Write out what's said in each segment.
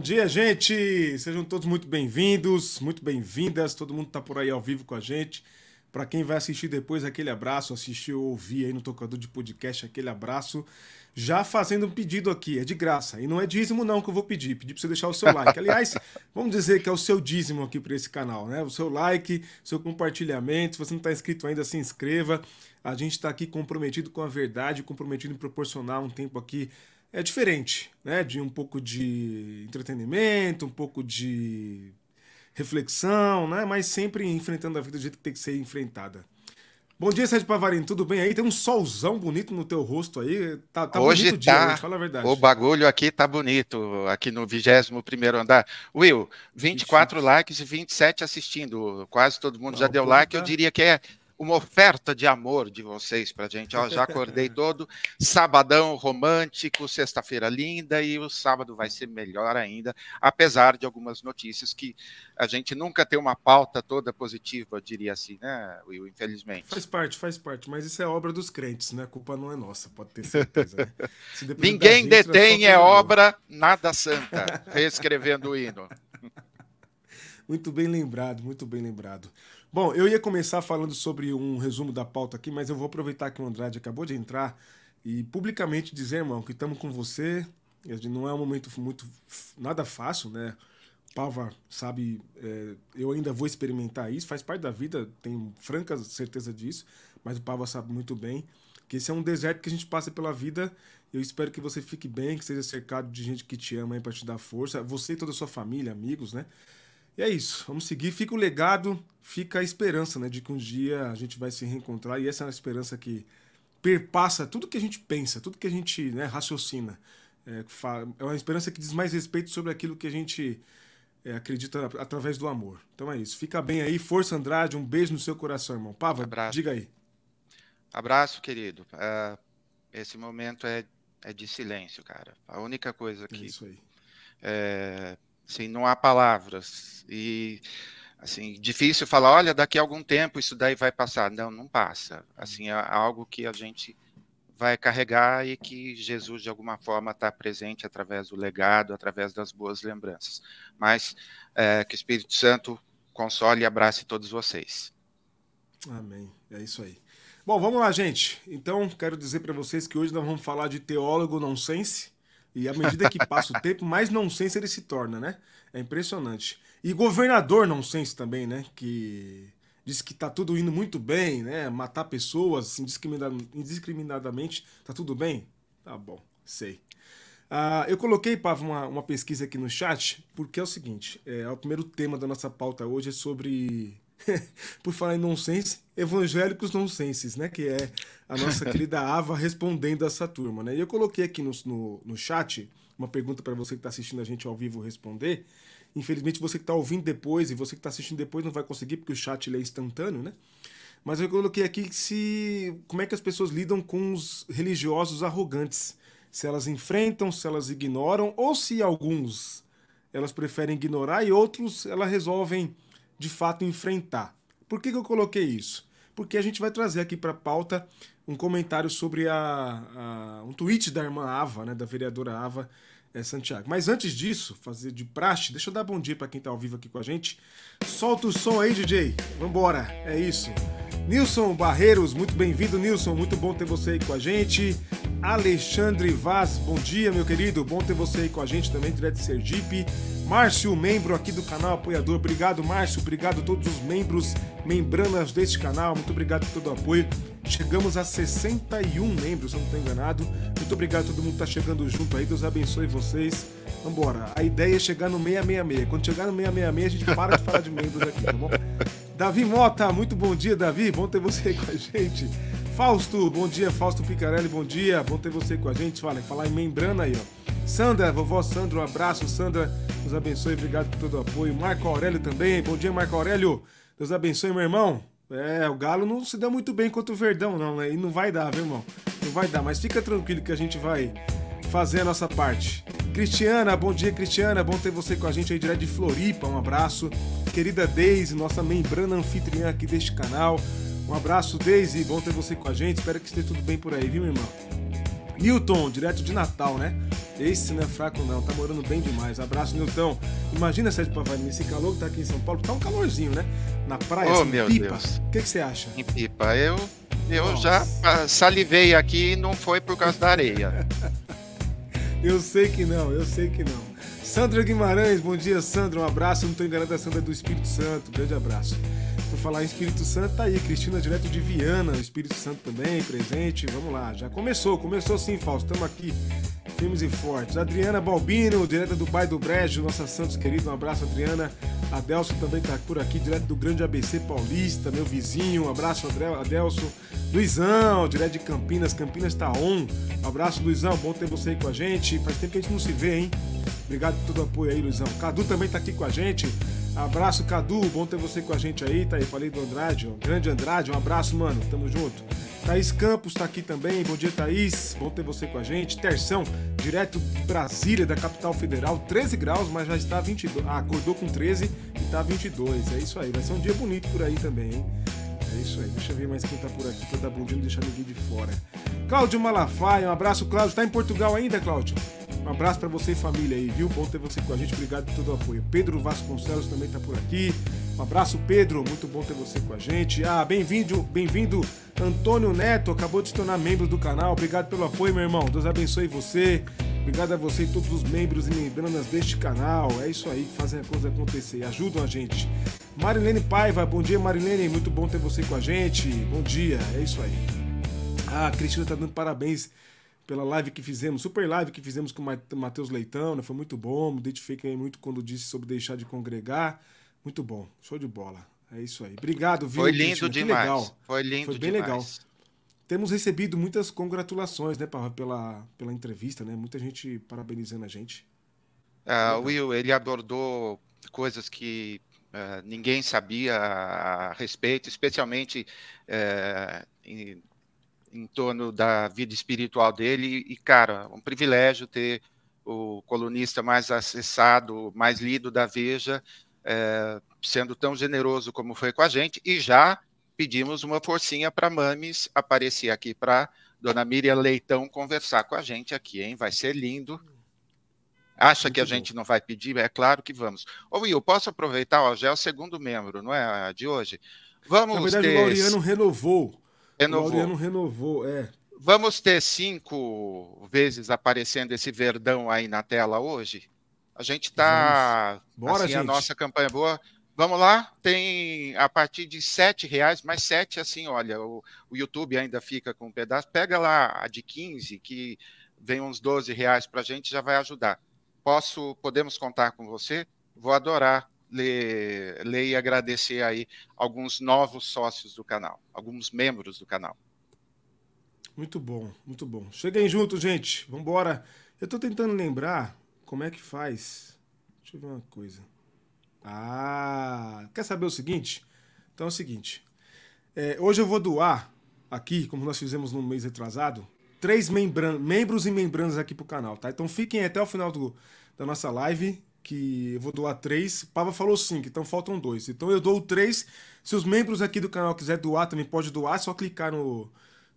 dia, gente! Sejam todos muito bem-vindos, muito bem-vindas. Todo mundo tá por aí ao vivo com a gente. Para quem vai assistir depois, aquele abraço, assistir ou ouvir aí no tocador de podcast, aquele abraço. Já fazendo um pedido aqui, é de graça. E não é dízimo, não, que eu vou pedir. Pedir para você deixar o seu like. Aliás, vamos dizer que é o seu dízimo aqui para esse canal, né? O seu like, seu compartilhamento. Se você não está inscrito ainda, se inscreva. A gente está aqui comprometido com a verdade, comprometido em proporcionar um tempo aqui é diferente, né? De um pouco de entretenimento, um pouco de reflexão, né? Mas sempre enfrentando a vida do jeito que tem que ser enfrentada. Bom dia, Sérgio Pavarino, tudo bem aí? Tem um solzão bonito no teu rosto aí. Tá, tá hoje bonito tá, dia, hoje, fala a verdade. O bagulho aqui tá bonito, aqui no 21 primeiro andar. Will, 24 Ixi. likes e 27 assistindo. Quase todo mundo Não, já deu like. Tá... Eu diria que é uma oferta de amor de vocês para gente. Ó, já acordei todo sabadão romântico, sexta-feira linda e o sábado vai ser melhor ainda, apesar de algumas notícias que a gente nunca tem uma pauta toda positiva, diria assim, né, Will? Infelizmente. Faz parte, faz parte, mas isso é obra dos crentes, né? A culpa não é nossa, pode ter certeza. Né? Ninguém gente, detém é, é obra nada santa, reescrevendo o hino. Muito bem lembrado, muito bem lembrado. Bom, eu ia começar falando sobre um resumo da pauta aqui, mas eu vou aproveitar que o Andrade acabou de entrar e publicamente dizer, irmão, que estamos com você. Não é um momento muito nada fácil, né? Pava sabe, é, eu ainda vou experimentar isso, faz parte da vida, tenho franca certeza disso, mas o Pava sabe muito bem que esse é um deserto que a gente passa pela vida. Eu espero que você fique bem, que seja cercado de gente que te ama aí para te dar força, você e toda a sua família, amigos, né? E é isso, vamos seguir. Fica o legado, fica a esperança, né, de que um dia a gente vai se reencontrar e essa é uma esperança que perpassa tudo que a gente pensa, tudo que a gente né, raciocina. É, é uma esperança que diz mais respeito sobre aquilo que a gente é, acredita através do amor. Então é isso. Fica bem aí. Força, Andrade. Um beijo no seu coração, irmão. Pava, Abraço. diga aí. Abraço, querido. Uh, esse momento é, é de silêncio, cara. A única coisa que. É isso aí. É, Assim, não há palavras. E assim, difícil falar, olha, daqui a algum tempo isso daí vai passar. Não, não passa. Assim, é algo que a gente vai carregar e que Jesus de alguma forma está presente através do legado, através das boas lembranças. Mas é, que o Espírito Santo console e abrace todos vocês. Amém. É isso aí. Bom, vamos lá, gente. Então, quero dizer para vocês que hoje nós vamos falar de teólogo nonsense. E à medida que passa o tempo, mais nonsense ele se torna, né? É impressionante. E governador nonsense também, né? Que diz que tá tudo indo muito bem, né? Matar pessoas indiscriminadamente, tá tudo bem? Tá bom, sei. Uh, eu coloquei, Pavo, uma, uma pesquisa aqui no chat, porque é o seguinte: é, o primeiro tema da nossa pauta hoje é sobre por falar em nonsense, evangélicos nonsenses, né? Que é a nossa querida Ava respondendo essa turma, né? E eu coloquei aqui no, no, no chat uma pergunta para você que está assistindo a gente ao vivo responder. Infelizmente, você que está ouvindo depois e você que está assistindo depois não vai conseguir, porque o chat ele é instantâneo, né? Mas eu coloquei aqui se como é que as pessoas lidam com os religiosos arrogantes. Se elas enfrentam, se elas ignoram, ou se alguns elas preferem ignorar e outros elas resolvem de fato enfrentar. Por que, que eu coloquei isso? Porque a gente vai trazer aqui para a pauta um comentário sobre a, a, um tweet da irmã Ava, né, da vereadora Ava é, Santiago. Mas antes disso, fazer de praxe, deixa eu dar bom dia para quem está ao vivo aqui com a gente. Solta o som aí, DJ. Vambora, é isso. Nilson Barreiros, muito bem-vindo, Nilson. Muito bom ter você aí com a gente. Alexandre Vaz, bom dia, meu querido. Bom ter você aí com a gente também, direto de Sergipe. Márcio, membro aqui do canal Apoiador. Obrigado, Márcio. Obrigado a todos os membros, membranas deste canal. Muito obrigado por todo o apoio. Chegamos a 61 membros, se eu não estou enganado. Muito obrigado a todo mundo que está chegando junto aí. Deus abençoe vocês. Vambora. A ideia é chegar no 666. Quando chegar no 666, a gente para de falar de membros aqui, tá bom? Davi Mota, muito bom dia, Davi. Bom ter você aí com a gente. Fausto, bom dia, Fausto Picarelli, bom dia. Bom ter você com a gente. Fala, falar em membrana aí, ó. Sandra, vovó Sandra, um abraço. Sandra, Deus abençoe, obrigado por todo o apoio. Marco Aurélio também, bom dia, Marco Aurélio. Deus abençoe, meu irmão. É, o Galo não se deu muito bem contra o Verdão, não, né? E não vai dar, viu, irmão? Não vai dar, mas fica tranquilo que a gente vai fazer a nossa parte. Cristiana, bom dia, Cristiana. Bom ter você com a gente aí direto de Floripa. Um abraço. Querida Deise, nossa membrana anfitriã aqui deste canal. Um abraço, Deise. Bom ter você com a gente. Espero que esteja tudo bem por aí, viu, irmão? Newton, direto de Natal, né? Esse não é fraco não, tá morando bem demais. Abraço, Newton. Imagina Sérgio Pavani, nesse calor que tá aqui em São Paulo, tá um calorzinho, né? Na praia, oh, assim, meu pipa. Deus. O que, que você acha? Em pipa, eu, eu já salivei aqui e não foi por causa da areia. eu sei que não, eu sei que não. Sandra Guimarães, bom dia, Sandra. Um abraço. Não estou enganado, a Sandra é do Espírito Santo. Grande abraço. Por falar em Espírito Santo, tá aí, Cristina, direto de Viana, Espírito Santo também, presente. Vamos lá, já começou, começou sim, Fausto. Estamos aqui, firmes e fortes. Adriana Balbino, direto do Bairro do Brejo, nossa Santos querida, um abraço, Adriana. Adelso também tá por aqui, direto do Grande ABC Paulista, meu vizinho, um abraço, Adelso. Luizão, direto de Campinas, Campinas tá on. Um abraço, Luizão, bom ter você aí com a gente. Faz tempo que a gente não se vê, hein? Obrigado por todo o apoio aí, Luizão. Cadu também tá aqui com a gente. Abraço, Cadu. Bom ter você com a gente aí. Tá aí, falei do Andrade, ó. Grande Andrade. Um abraço, mano. Tamo junto. Thaís Campos tá aqui também. Bom dia, Thaís. Bom ter você com a gente. Terção, direto de Brasília, da capital federal. 13 graus, mas já está 22. Ah, acordou com 13 e tá 22. É isso aí. Vai ser um dia bonito por aí também, hein? É isso aí. Deixa eu ver mais quem tá por aqui pra dar bom dia não deixar ninguém de fora. Cláudio Malafaia. Um abraço, Cláudio. Tá em Portugal ainda, Cláudio? Um abraço para você e família aí, viu? Bom ter você com a gente. Obrigado por todo o apoio. Pedro Vasconcelos também tá por aqui. Um abraço, Pedro. Muito bom ter você com a gente. Ah, bem-vindo, bem-vindo, Antônio Neto. Acabou de se tornar membro do canal. Obrigado pelo apoio, meu irmão. Deus abençoe você. Obrigado a você e todos os membros e membranas deste canal. É isso aí que fazem a coisa acontecer. Ajudam a gente. Marilene Paiva, bom dia, Marilene. Muito bom ter você com a gente. Bom dia. É isso aí. Ah, a Cristina tá dando parabéns pela live que fizemos, super live que fizemos com o Matheus Leitão, né? Foi muito bom, me identifiquei muito quando disse sobre deixar de congregar. Muito bom, show de bola. É isso aí. Obrigado, viu? Foi lindo demais. legal. Foi lindo Foi bem demais. legal. Temos recebido muitas congratulações, né, pela, pela entrevista, né? Muita gente parabenizando a gente. Uh, Will, ele abordou coisas que uh, ninguém sabia a respeito, especialmente uh, em, em torno da vida espiritual dele. E, cara, um privilégio ter o colunista mais acessado, mais lido da Veja, é, sendo tão generoso como foi com a gente. E já pedimos uma forcinha para Mames aparecer aqui para Dona Miriam Leitão conversar com a gente aqui, hein? Vai ser lindo. Acha Muito que a bom. gente não vai pedir? É claro que vamos. Ô Will, posso aproveitar? Ó, já é o segundo membro, não é a de hoje? Vamos Na verdade, ter... o Laureano renovou Renovou. O Laureano renovou, é. Vamos ter cinco vezes aparecendo esse verdão aí na tela hoje? A gente está. Bora, assim, gente. A nossa campanha é boa. Vamos lá, tem a partir de sete reais, mas sete, assim, olha, o, o YouTube ainda fica com um pedaço. Pega lá a de 15, que vem uns 12 reais para a gente, já vai ajudar. Posso, podemos contar com você? Vou adorar ler, ler e agradecer aí alguns novos sócios do canal, alguns membros do canal. Muito bom, muito bom. Cheguem junto, gente. Vamos embora. Eu estou tentando lembrar como é que faz. Deixa eu ver uma coisa. Ah, quer saber o seguinte? Então é o seguinte. É, hoje eu vou doar aqui, como nós fizemos no mês retrasado, três membros e membranas aqui pro canal, tá? Então fiquem até o final do, da nossa live que eu vou doar três. Pava falou cinco, então faltam dois. Então eu dou três. Se os membros aqui do canal quiser doar, também pode doar. É só clicar no,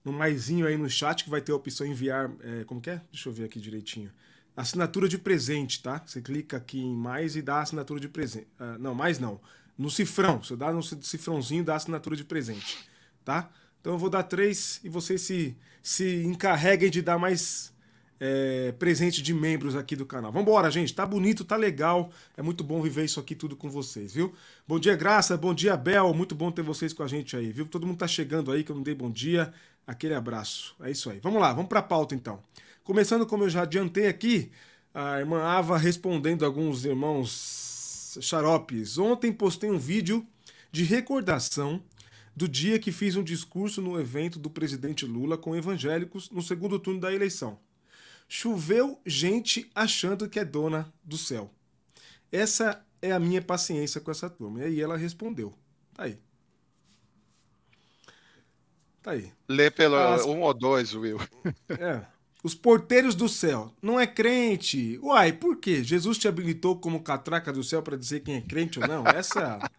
no maisinho aí no chat que vai ter a opção enviar. É, como que é? Deixa eu ver aqui direitinho. Assinatura de presente, tá? Você clica aqui em mais e dá assinatura de presente. Uh, não, mais não. No cifrão. Você dá no cifrãozinho dá assinatura de presente, tá? Então eu vou dar três e vocês se, se encarreguem de dar mais é, presente de membros aqui do canal. Vambora, gente. Tá bonito, tá legal. É muito bom viver isso aqui tudo com vocês, viu? Bom dia, Graça. Bom dia, Bel. Muito bom ter vocês com a gente aí, viu? Todo mundo tá chegando aí, que eu não dei bom dia. Aquele abraço. É isso aí. Vamos lá, vamos pra pauta então. Começando, como eu já adiantei aqui, a irmã Ava respondendo alguns irmãos xaropes. Ontem postei um vídeo de recordação do dia que fiz um discurso no evento do presidente Lula com evangélicos no segundo turno da eleição. Choveu gente achando que é dona do céu. Essa é a minha paciência com essa turma. E aí ela respondeu. Tá aí. Tá aí. Lê pelo As... um ou dois, Will. É. Os porteiros do céu. Não é crente. Uai, por quê? Jesus te habilitou como catraca do céu para dizer quem é crente ou não? Essa é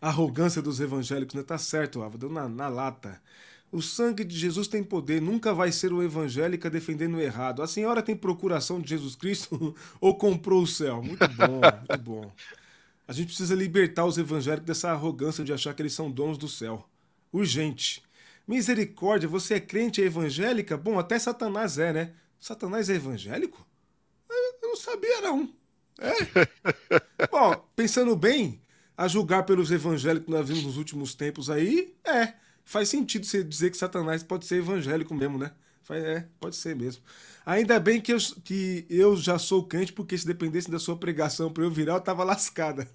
arrogância dos evangélicos. Não né? tá certo, Ava. Deu na, na lata. O sangue de Jesus tem poder, nunca vai ser o evangélica defendendo o errado. A senhora tem procuração de Jesus Cristo ou comprou o céu? Muito bom, muito bom. A gente precisa libertar os evangélicos dessa arrogância de achar que eles são donos do céu. Urgente. Misericórdia, você é crente é evangélica? Bom, até Satanás é, né? Satanás é evangélico? Eu não sabia, não. É? Bom, pensando bem, a julgar pelos evangélicos que nós vimos nos últimos tempos aí, é. Faz sentido você dizer que Satanás pode ser evangélico mesmo, né? É, pode ser mesmo. Ainda bem que eu, que eu já sou crente, porque se dependesse da sua pregação para eu virar, eu tava lascada.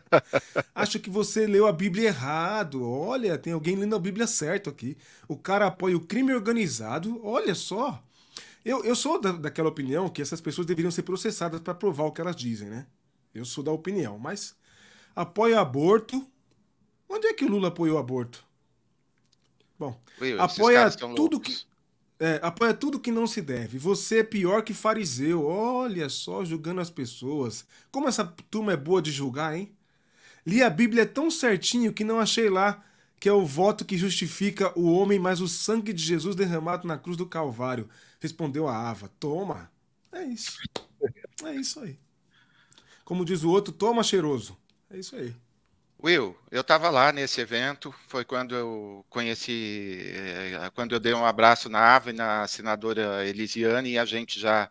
Acho que você leu a Bíblia errado. Olha, tem alguém lendo a Bíblia certo aqui. O cara apoia o crime organizado. Olha só. Eu, eu sou da, daquela opinião que essas pessoas deveriam ser processadas para provar o que elas dizem, né? Eu sou da opinião, mas apoia aborto. Onde é que o Lula apoiou o aborto? Bom, Will, apoia tudo que é, apoia tudo que não se deve. Você é pior que fariseu. Olha só, julgando as pessoas. Como essa turma é boa de julgar, hein? Li a Bíblia tão certinho que não achei lá que é o voto que justifica o homem, mas o sangue de Jesus derramado na cruz do Calvário. Respondeu a Ava. Toma. É isso. É isso aí. Como diz o outro, toma cheiroso. É isso aí. Will, eu estava lá nesse evento, foi quando eu conheci, eh, quando eu dei um abraço na Ava e na senadora Elisiane e a gente já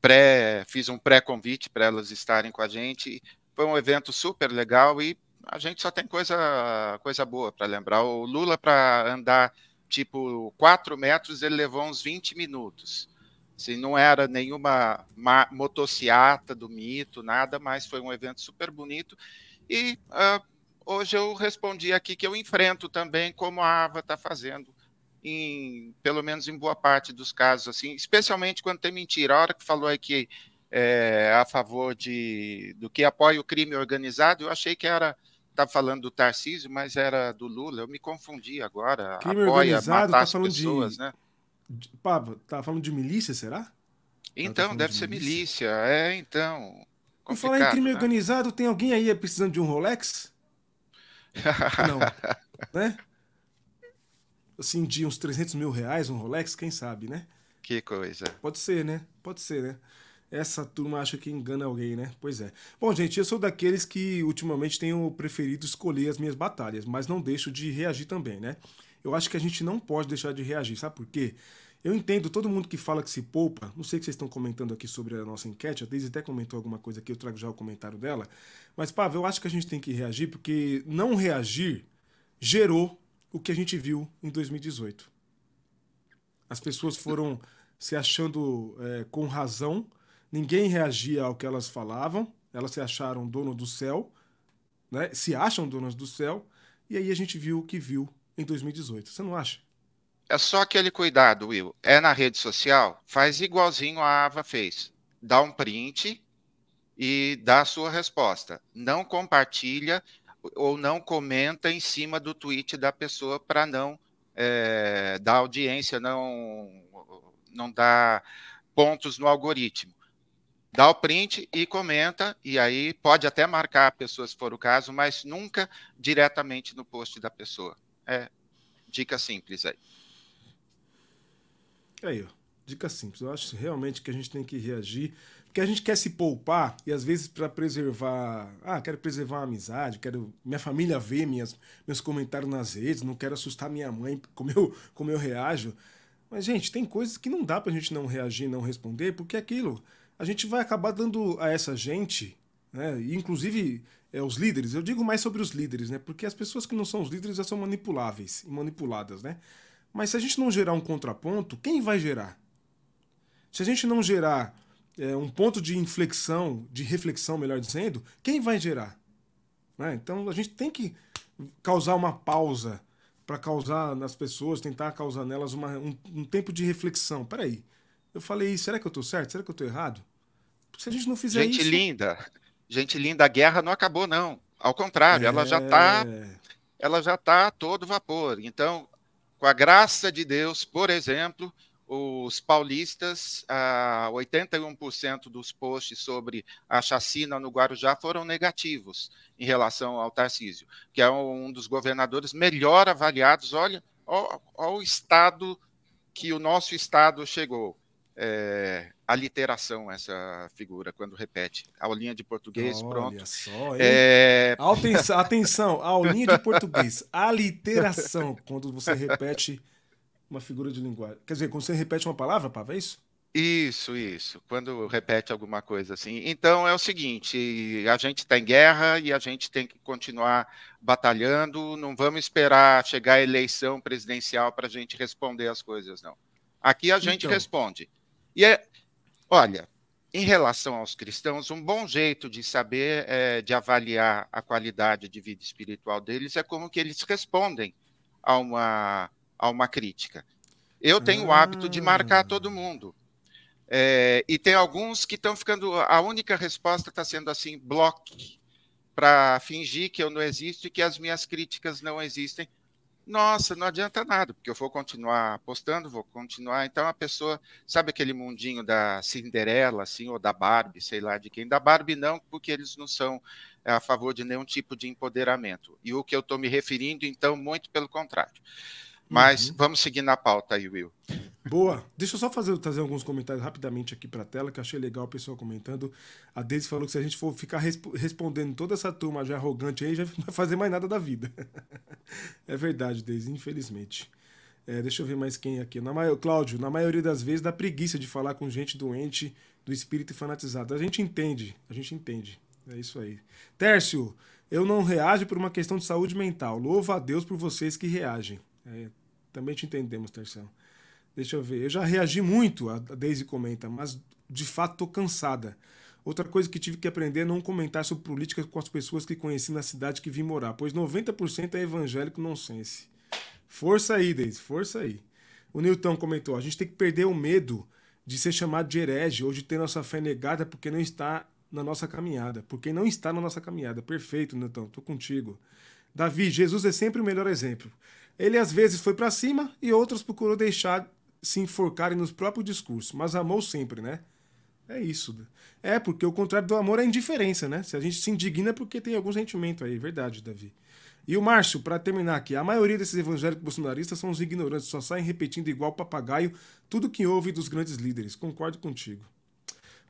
pré, fiz um pré-convite para elas estarem com a gente. Foi um evento super legal e a gente só tem coisa, coisa boa para lembrar. O Lula, para andar tipo 4 metros, ele levou uns 20 minutos. Assim, não era nenhuma motociata do mito, nada, mas foi um evento super bonito e uh, hoje eu respondi aqui que eu enfrento também, como a AVA está fazendo, em, pelo menos em boa parte dos casos, assim, especialmente quando tem mentira. A hora que falou aqui é, a favor de, do que apoia o crime organizado, eu achei que era estava falando do Tarcísio, mas era do Lula. Eu me confundi agora. Crime apoia organizado, matar tá falando pessoas, de, né? De, Pablo, tá falando de milícia, será? Tá então, tá deve de ser milícia. milícia. É, então. Por falar em crime né? organizado, tem alguém aí precisando de um Rolex? Não. né? Assim, de uns 300 mil reais, um Rolex, quem sabe, né? Que coisa. Pode ser, né? Pode ser, né? Essa turma acha que engana alguém, né? Pois é. Bom, gente, eu sou daqueles que ultimamente tenho preferido escolher as minhas batalhas, mas não deixo de reagir também, né? Eu acho que a gente não pode deixar de reagir, sabe por quê? Eu entendo todo mundo que fala que se poupa. Não sei o que vocês estão comentando aqui sobre a nossa enquete. A Deise até comentou alguma coisa aqui, eu trago já o comentário dela. Mas, Pavel, eu acho que a gente tem que reagir porque não reagir gerou o que a gente viu em 2018. As pessoas foram se achando é, com razão, ninguém reagia ao que elas falavam, elas se acharam dono do céu, né? se acham donas do céu, e aí a gente viu o que viu em 2018. Você não acha? É só aquele cuidado, Will. É na rede social, faz igualzinho a Ava fez. Dá um print e dá a sua resposta. Não compartilha ou não comenta em cima do tweet da pessoa para não é, dar audiência, não, não dar pontos no algoritmo. Dá o print e comenta, e aí pode até marcar a pessoa se for o caso, mas nunca diretamente no post da pessoa. É dica simples aí. Aí, ó. Dica simples. Eu acho realmente que a gente tem que reagir. Porque a gente quer se poupar e às vezes para preservar. Ah, quero preservar a amizade, quero minha família ver minhas, meus comentários nas redes, não quero assustar minha mãe como eu, como eu reajo. Mas, gente, tem coisas que não dá pra gente não reagir, não responder, porque é aquilo. A gente vai acabar dando a essa gente, né? inclusive é, os líderes, eu digo mais sobre os líderes, né? Porque as pessoas que não são os líderes já são manipuláveis e manipuladas, né? Mas se a gente não gerar um contraponto, quem vai gerar? Se a gente não gerar é, um ponto de inflexão, de reflexão, melhor dizendo, quem vai gerar? Né? Então a gente tem que causar uma pausa para causar nas pessoas, tentar causar nelas uma, um, um, tempo de reflexão. Peraí, eu falei isso, será que eu estou certo? Será que eu estou errado? Se a gente não fizer gente isso. Gente linda, gente linda, a guerra não acabou, não. Ao contrário, é... ela já está ela já está a todo vapor. Então, com a graça de Deus, por exemplo, os paulistas, ah, 81% dos posts sobre a chacina no Guarujá foram negativos em relação ao Tarcísio, que é um dos governadores melhor avaliados. Olha, olha o estado que o nosso estado chegou. É, a literação, essa figura, quando repete. Aulinha de português, Olha pronto. Só, é... Atenção, atenção, aulinha de português. A literação, quando você repete uma figura de linguagem. Quer dizer, quando você repete uma palavra, Pava, é isso? Isso, isso. Quando repete alguma coisa assim. Então é o seguinte: a gente está em guerra e a gente tem que continuar batalhando. Não vamos esperar chegar a eleição presidencial para a gente responder as coisas, não. Aqui a gente então. responde. E é, olha, em relação aos cristãos, um bom jeito de saber, é, de avaliar a qualidade de vida espiritual deles é como que eles respondem a uma, a uma crítica. Eu tenho ah. o hábito de marcar todo mundo. É, e tem alguns que estão ficando. A única resposta está sendo assim: bloque, para fingir que eu não existo e que as minhas críticas não existem. Nossa, não adianta nada, porque eu vou continuar postando, vou continuar. Então a pessoa, sabe aquele mundinho da Cinderela, assim, ou da Barbie, sei lá de quem? Da Barbie não, porque eles não são a favor de nenhum tipo de empoderamento. E o que eu estou me referindo, então, muito pelo contrário. Mas uhum. vamos seguir na pauta aí, Will. Boa. Deixa eu só fazer, trazer alguns comentários rapidamente aqui para a tela, que eu achei legal o pessoal comentando. A Deise falou que se a gente for ficar resp respondendo toda essa turma já arrogante aí, já não vai fazer mais nada da vida. é verdade, Deise, infelizmente. É, deixa eu ver mais quem aqui. Na Cláudio, na maioria das vezes dá preguiça de falar com gente doente, do espírito fanatizado. A gente entende, a gente entende. É isso aí. Tércio, eu não reajo por uma questão de saúde mental. Louvo a Deus por vocês que reagem. É, também te entendemos, Terção. Deixa eu ver. Eu já reagi muito, a Daisy comenta, mas de fato estou cansada. Outra coisa que tive que aprender é não comentar sobre política com as pessoas que conheci na cidade que vim morar, pois 90% é evangélico nonsense. Força aí, Daisy, força aí. O Newton comentou: a gente tem que perder o medo de ser chamado de herege ou de ter nossa fé negada porque não está na nossa caminhada. Porque não está na nossa caminhada. Perfeito, Newton, estou contigo. Davi, Jesus é sempre o melhor exemplo. Ele às vezes foi para cima e outros procurou deixar se enforcarem nos próprios discursos, mas amou sempre, né? É isso. É, porque o contrário do amor é indiferença, né? Se a gente se indigna é porque tem algum sentimento aí, verdade, Davi. E o Márcio, para terminar aqui, a maioria desses evangélicos bolsonaristas são os ignorantes, só saem repetindo igual papagaio tudo que ouve dos grandes líderes. Concordo contigo.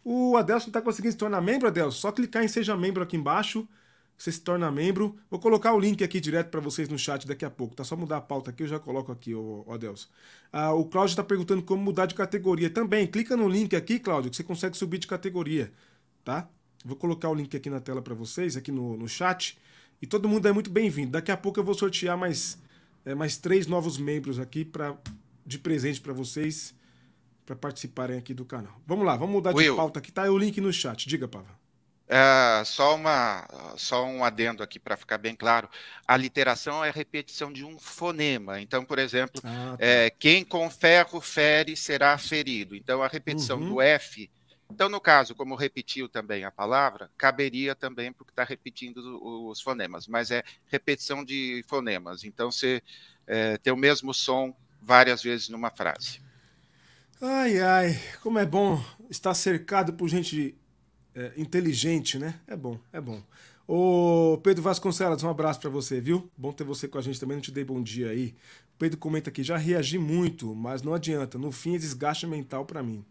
O Adelson está conseguindo se tornar membro, Adelson? Só clicar em Seja Membro aqui embaixo você se torna membro. Vou colocar o link aqui direto para vocês no chat daqui a pouco. Tá só mudar a pauta aqui, eu já coloco aqui, ó, ó Deus. Ah, o Cláudio está perguntando como mudar de categoria. Também, clica no link aqui, Cláudio, que você consegue subir de categoria, tá? Vou colocar o link aqui na tela para vocês, aqui no, no chat. E todo mundo é muito bem-vindo. Daqui a pouco eu vou sortear mais, é, mais três novos membros aqui pra, de presente para vocês, para participarem aqui do canal. Vamos lá, vamos mudar Will. de pauta aqui. Tá o link no chat. Diga, Pava. É, só, uma, só um adendo aqui para ficar bem claro. A literação é a repetição de um fonema. Então, por exemplo, ah, tá. é, quem com ferro fere será ferido. Então, a repetição uhum. do F. Então, no caso, como repetiu também a palavra, caberia também porque está repetindo os fonemas, mas é repetição de fonemas. Então, você é, tem o mesmo som várias vezes numa frase. Ai, ai, como é bom estar cercado por gente é, inteligente, né? É bom, é bom. Ô Pedro Vasconcelos, um abraço para você, viu? Bom ter você com a gente também, não te dei bom dia aí. O Pedro comenta aqui, já reagi muito, mas não adianta, no fim é desgaste mental para mim.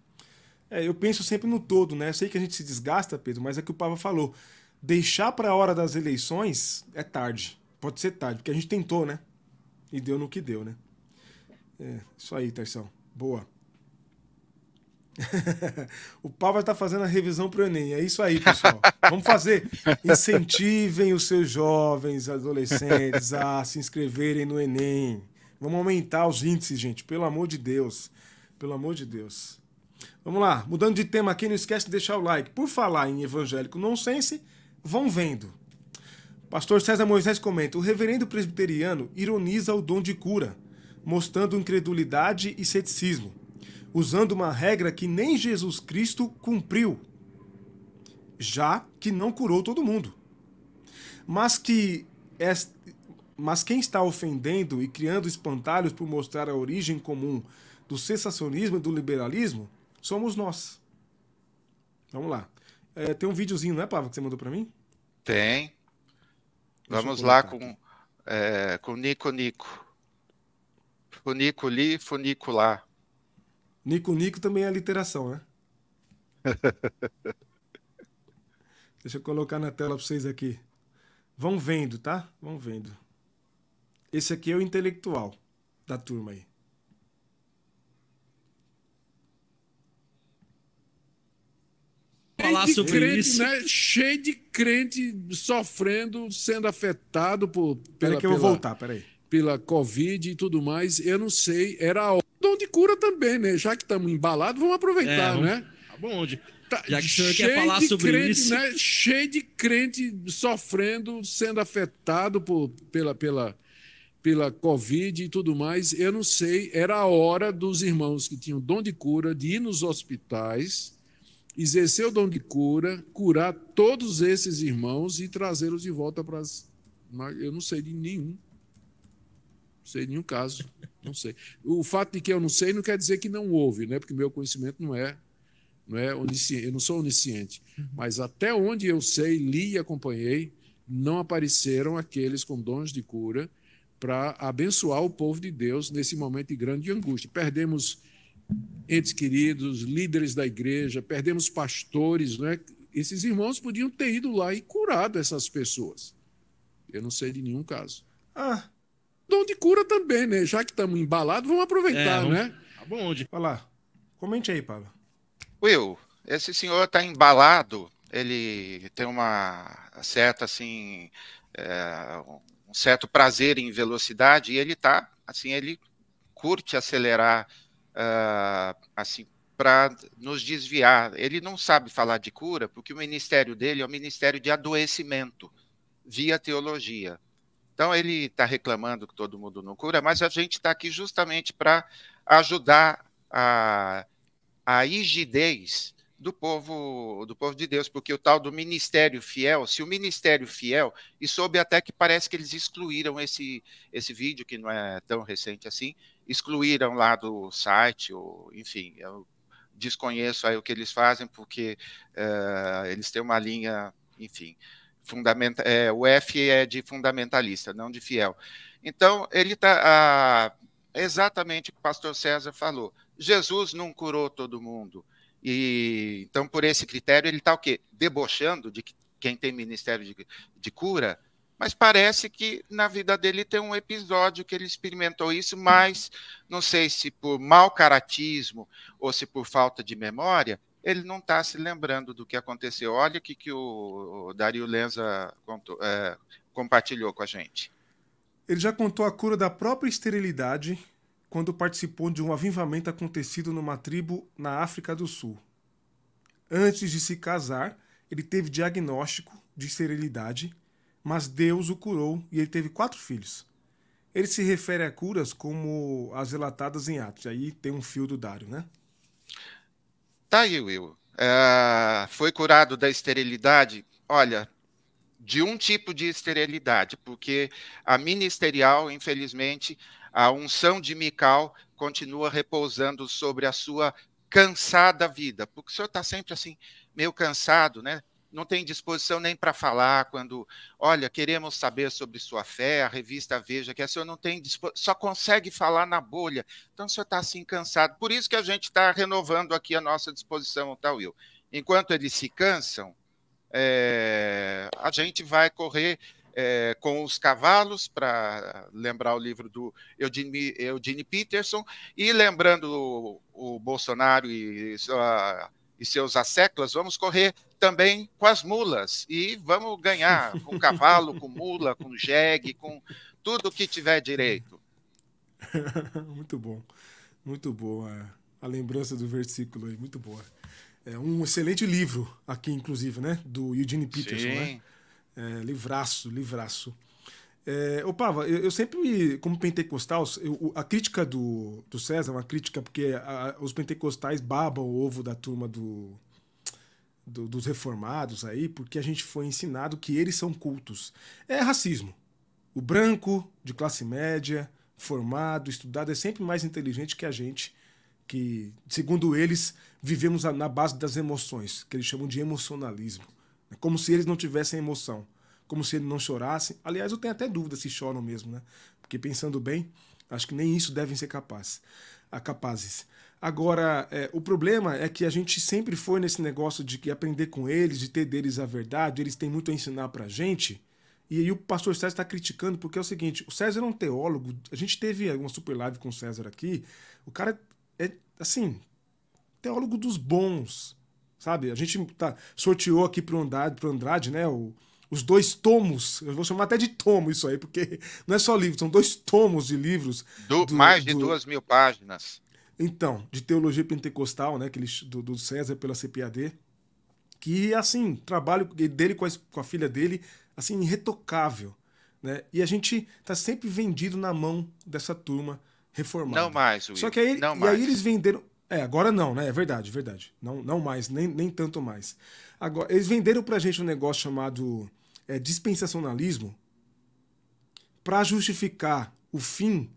É, eu penso sempre no todo, né? Eu sei que a gente se desgasta, Pedro, mas é que o Papa falou. Deixar para a hora das eleições é tarde. Pode ser tarde, porque a gente tentou, né? E deu no que deu, né? É, isso aí, Terção. Boa. o Pau vai estar tá fazendo a revisão para o Enem. É isso aí, pessoal. Vamos fazer. Incentivem os seus jovens, adolescentes a se inscreverem no Enem. Vamos aumentar os índices, gente. Pelo amor de Deus. Pelo amor de Deus. Vamos lá. Mudando de tema aqui, não esquece de deixar o like. Por falar em evangélico nonsense, vão vendo. Pastor César Moisés comenta: o reverendo presbiteriano ironiza o dom de cura, mostrando incredulidade e ceticismo usando uma regra que nem Jesus Cristo cumpriu, já que não curou todo mundo. Mas que é, mas quem está ofendendo e criando espantalhos por mostrar a origem comum do sensacionismo e do liberalismo somos nós. Vamos lá. É, tem um videozinho, não é, Pava, que você mandou para mim? Tem. Vamos lá com, é, com Nico Nico. Funiculi, funicular. Nico Nico também é literação, né? Deixa eu colocar na tela para vocês aqui. Vão vendo, tá? Vão vendo. Esse aqui é o intelectual da turma aí. Falar sobre crente, isso. Né? Cheio de crente sofrendo, sendo afetado por. Pela, peraí que eu vou pela, voltar, peraí. Pela Covid e tudo mais. Eu não sei. Era a dom de cura também, né? Já que estamos embalados, vamos aproveitar, é, vamos... né? Tá bom, onde? Tá, Já que o senhor quer falar sobre crente, isso. Né? Cheio de crente sofrendo, sendo afetado por, pela, pela, pela Covid e tudo mais. Eu não sei, era a hora dos irmãos que tinham dom de cura de ir nos hospitais, exercer o dom de cura, curar todos esses irmãos e trazê-los de volta para as. Eu não sei de nenhum. Não sei de nenhum caso. Não sei. O fato de que eu não sei não quer dizer que não houve, né? porque meu conhecimento não é não é onisciente, eu não sou onisciente, uhum. mas até onde eu sei, li e acompanhei, não apareceram aqueles com dons de cura para abençoar o povo de Deus nesse momento de grande angústia. Perdemos entes queridos, líderes da igreja, perdemos pastores, não é? Esses irmãos podiam ter ido lá e curado essas pessoas. Eu não sei de nenhum caso. Ah. Dom de cura também, né? Já que estamos embalados, vamos aproveitar, é, vamos... né? Tá bom, onde? Vai lá. Comente aí, Pablo. Will, esse senhor está embalado, ele tem uma certa, assim, é, um certo prazer em velocidade e ele está, assim, ele curte acelerar, uh, assim, para nos desviar. Ele não sabe falar de cura, porque o ministério dele é o ministério de adoecimento, via teologia. Então, ele está reclamando que todo mundo não cura, mas a gente está aqui justamente para ajudar a a rigidez do povo do povo de Deus, porque o tal do ministério fiel, se o ministério fiel, e soube até que parece que eles excluíram esse esse vídeo que não é tão recente assim, excluíram lá do site, ou enfim, eu desconheço aí o que eles fazem porque uh, eles têm uma linha, enfim, fundamenta, é, o F é de fundamentalista, não de fiel. Então ele está exatamente o que o pastor César falou Jesus não curou todo mundo. E então, por esse critério, ele está o quê? Debochando de quem tem ministério de, de cura, mas parece que na vida dele tem um episódio que ele experimentou isso, mas não sei se por mau caratismo ou se por falta de memória, ele não está se lembrando do que aconteceu. Olha o que, que o Dario Lenza contou, é, compartilhou com a gente. Ele já contou a cura da própria esterilidade quando participou de um avivamento acontecido numa tribo na África do Sul. Antes de se casar, ele teve diagnóstico de esterilidade, mas Deus o curou e ele teve quatro filhos. Ele se refere a curas como as relatadas em Atos. Aí tem um fio do Dário, né? Tá aí, Will. É, foi curado da esterilidade. Olha, de um tipo de esterilidade, porque a ministerial, infelizmente, a unção de Mical continua repousando sobre a sua cansada vida, porque o senhor está sempre assim, meio cansado, né? Não tem disposição nem para falar quando, olha, queremos saber sobre sua fé, a revista Veja, que o senhor não tem só consegue falar na bolha. Então o senhor está assim cansado. Por isso que a gente está renovando aqui a nossa disposição, tá, Will? Enquanto eles se cansam, é, a gente vai correr é, com os cavalos, para lembrar o livro do Eugene, Eugene Peterson, e lembrando o, o Bolsonaro e, sua, e seus asseclas, vamos correr também com as mulas e vamos ganhar com cavalo, com mula, com jegue, com tudo que tiver direito. muito bom, muito boa a lembrança do versículo aí, muito boa. É um excelente livro aqui, inclusive, né? Do Eugene Peterson, né? Sim. né? É, livraço, livraço. É, ô Pava, eu, eu, sempre, como pentecostal, eu, a crítica do, do César, uma crítica porque a, os pentecostais babam o ovo da turma do, do, dos reformados aí, porque a gente foi ensinado que eles são cultos. É racismo. O branco, de classe média, formado, estudado, é sempre mais inteligente que a gente, que, segundo eles, vivemos na base das emoções, que eles chamam de emocionalismo. Como se eles não tivessem emoção. Como se eles não chorassem. Aliás, eu tenho até dúvida se choram mesmo, né? Porque pensando bem, Acho que nem isso devem ser capazes. capazes. Agora, é, o problema é que a gente sempre foi nesse negócio de que aprender com eles, de ter deles a verdade, eles têm muito a ensinar pra gente. E aí o pastor César está criticando, porque é o seguinte: o César é um teólogo. A gente teve uma super live com o César aqui. O cara é, assim, teólogo dos bons. Sabe? A gente tá, sorteou aqui pro Andrade, pro Andrade né? O, os dois tomos, eu vou chamar até de tomo isso aí, porque não é só livro, são dois tomos de livros. Do, do, mais de do, duas mil páginas. Então, de teologia pentecostal, né, que ele, do, do César pela CPAD, que, assim, trabalho dele com a, com a filha dele, assim, irretocável. Né? E a gente tá sempre vendido na mão dessa turma reformada. Não mais, Will. Só que aí, não e mais. aí eles venderam. É, agora não, né? É verdade, verdade. Não, não mais, nem, nem tanto mais. Agora, eles venderam pra gente um negócio chamado é, dispensacionalismo para justificar o fim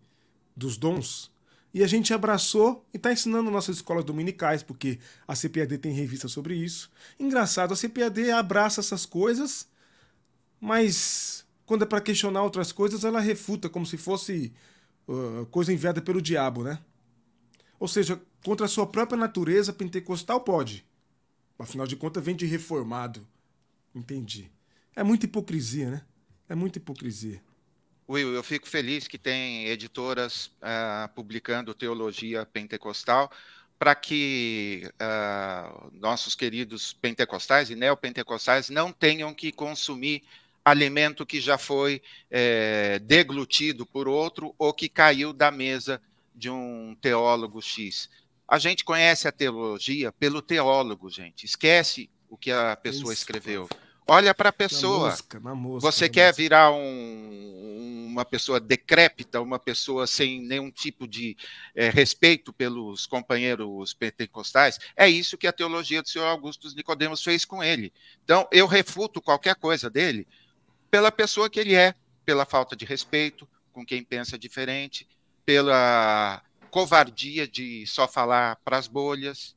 dos dons e a gente abraçou e está ensinando nossas escolas dominicais, porque a CPAD tem revista sobre isso. Engraçado, a CPAD abraça essas coisas, mas quando é para questionar outras coisas, ela refuta como se fosse uh, coisa enviada pelo diabo, né? Ou seja, contra a sua própria natureza, pentecostal pode. Afinal de contas, vem de reformado. Entendi. É muita hipocrisia, né? É muita hipocrisia. Will, eu fico feliz que tem editoras uh, publicando teologia pentecostal para que uh, nossos queridos pentecostais e neopentecostais não tenham que consumir alimento que já foi é, deglutido por outro ou que caiu da mesa de um teólogo X. A gente conhece a teologia pelo teólogo, gente. Esquece o que a pessoa Isso, escreveu. Olha para a pessoa. Na mosca, na mosca, Você quer mosca. virar um, uma pessoa decrépita, uma pessoa sem nenhum tipo de é, respeito pelos companheiros pentecostais? É isso que a teologia do senhor Augusto Nicodemos fez com ele. Então, eu refuto qualquer coisa dele pela pessoa que ele é, pela falta de respeito com quem pensa diferente, pela covardia de só falar para as bolhas,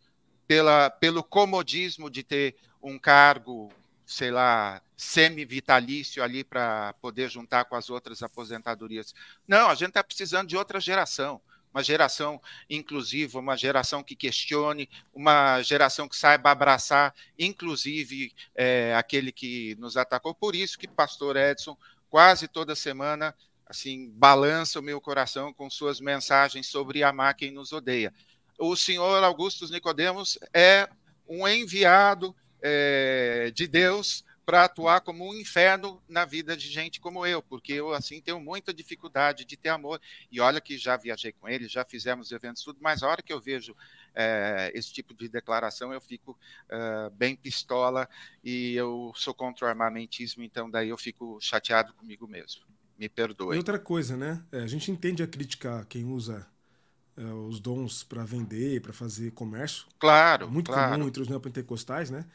pela, pelo comodismo de ter um cargo sei lá, semi-vitalício ali para poder juntar com as outras aposentadorias. Não, a gente está precisando de outra geração. Uma geração inclusiva, uma geração que questione, uma geração que saiba abraçar, inclusive é, aquele que nos atacou. Por isso que pastor Edson, quase toda semana, assim, balança o meu coração com suas mensagens sobre amar quem nos odeia. O senhor Augusto Nicodemos é um enviado é, de Deus para atuar como um inferno na vida de gente como eu, porque eu assim tenho muita dificuldade de ter amor. E olha que já viajei com ele, já fizemos eventos tudo, mas a hora que eu vejo é, esse tipo de declaração eu fico é, bem pistola e eu sou contra o armamentismo, então daí eu fico chateado comigo mesmo. Me perdoe. E outra coisa, né? É, a gente entende a crítica quem usa é, os dons para vender, para fazer comércio. Claro. Muito claro. comum entre os neopentecostais, né?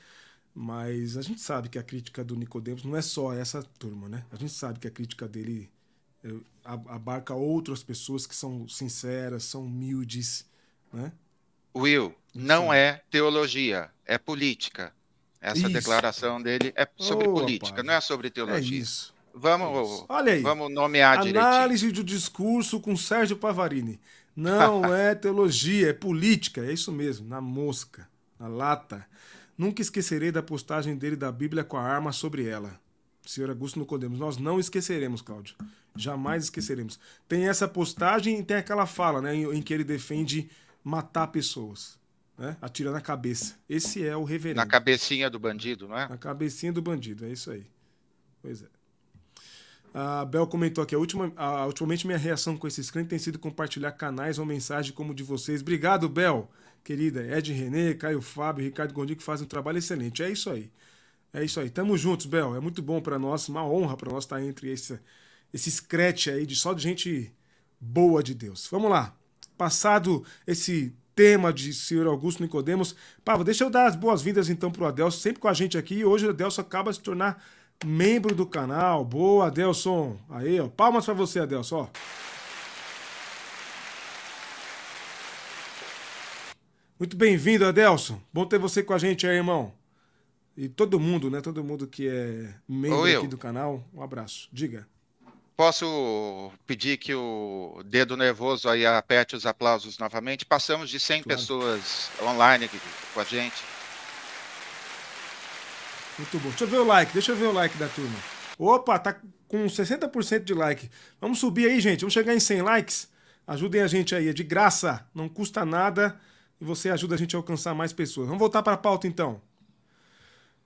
Mas a gente sabe que a crítica do Nicodemos não é só essa turma, né? A gente sabe que a crítica dele é, abarca outras pessoas que são sinceras, são humildes, né? Will, não é teologia, é política. Essa isso. declaração dele é sobre oh, política, rapaz. não é sobre teologia. É isso. Vamos, é. Olha aí. vamos nomear Análise direitinho. Análise do discurso com Sérgio Pavarini. Não é teologia, é política, é isso mesmo, na mosca, na lata. Nunca esquecerei da postagem dele da Bíblia com a arma sobre ela. Senhor Augusto Nicodemos, nós não esqueceremos, Cláudio. Jamais esqueceremos. Tem essa postagem e tem aquela fala, né, em, em que ele defende matar pessoas, né? Atira na cabeça. Esse é o reverendo. Na cabecinha do bandido, não é? Na cabecinha do bandido, é isso aí. Pois é. A Bel comentou aqui, a última, a, ultimamente minha reação com esses crentes tem sido compartilhar canais ou mensagens como de vocês. Obrigado, Bel querida Ed Renê, Caio Fábio, Ricardo Gondim, que fazem um trabalho excelente. É isso aí. É isso aí. Tamo juntos, Bel. É muito bom para nós, uma honra para nós estar entre esse, esse scratch aí de só de gente boa de Deus. Vamos lá. Passado esse tema de senhor Augusto Nicodemos, Pavo, deixa eu dar as boas-vindas então pro Adelson, sempre com a gente aqui. Hoje o Adelson acaba se tornar membro do canal. Boa, Adelson. Aí, ó. Palmas para você, Adelson, ó. Muito bem-vindo, Adelson. Bom ter você com a gente aí, irmão. E todo mundo, né? Todo mundo que é membro aqui do canal. Um abraço. Diga. posso pedir que o dedo nervoso aí aperte os aplausos novamente? Passamos de 100 claro. pessoas online aqui com a gente. Muito bom. Deixa eu ver o like, deixa eu ver o like da turma. Opa, tá com 60% de like. Vamos subir aí, gente. Vamos chegar em 100 likes. Ajudem a gente aí, é de graça, não custa nada e você ajuda a gente a alcançar mais pessoas. Vamos voltar para a pauta então.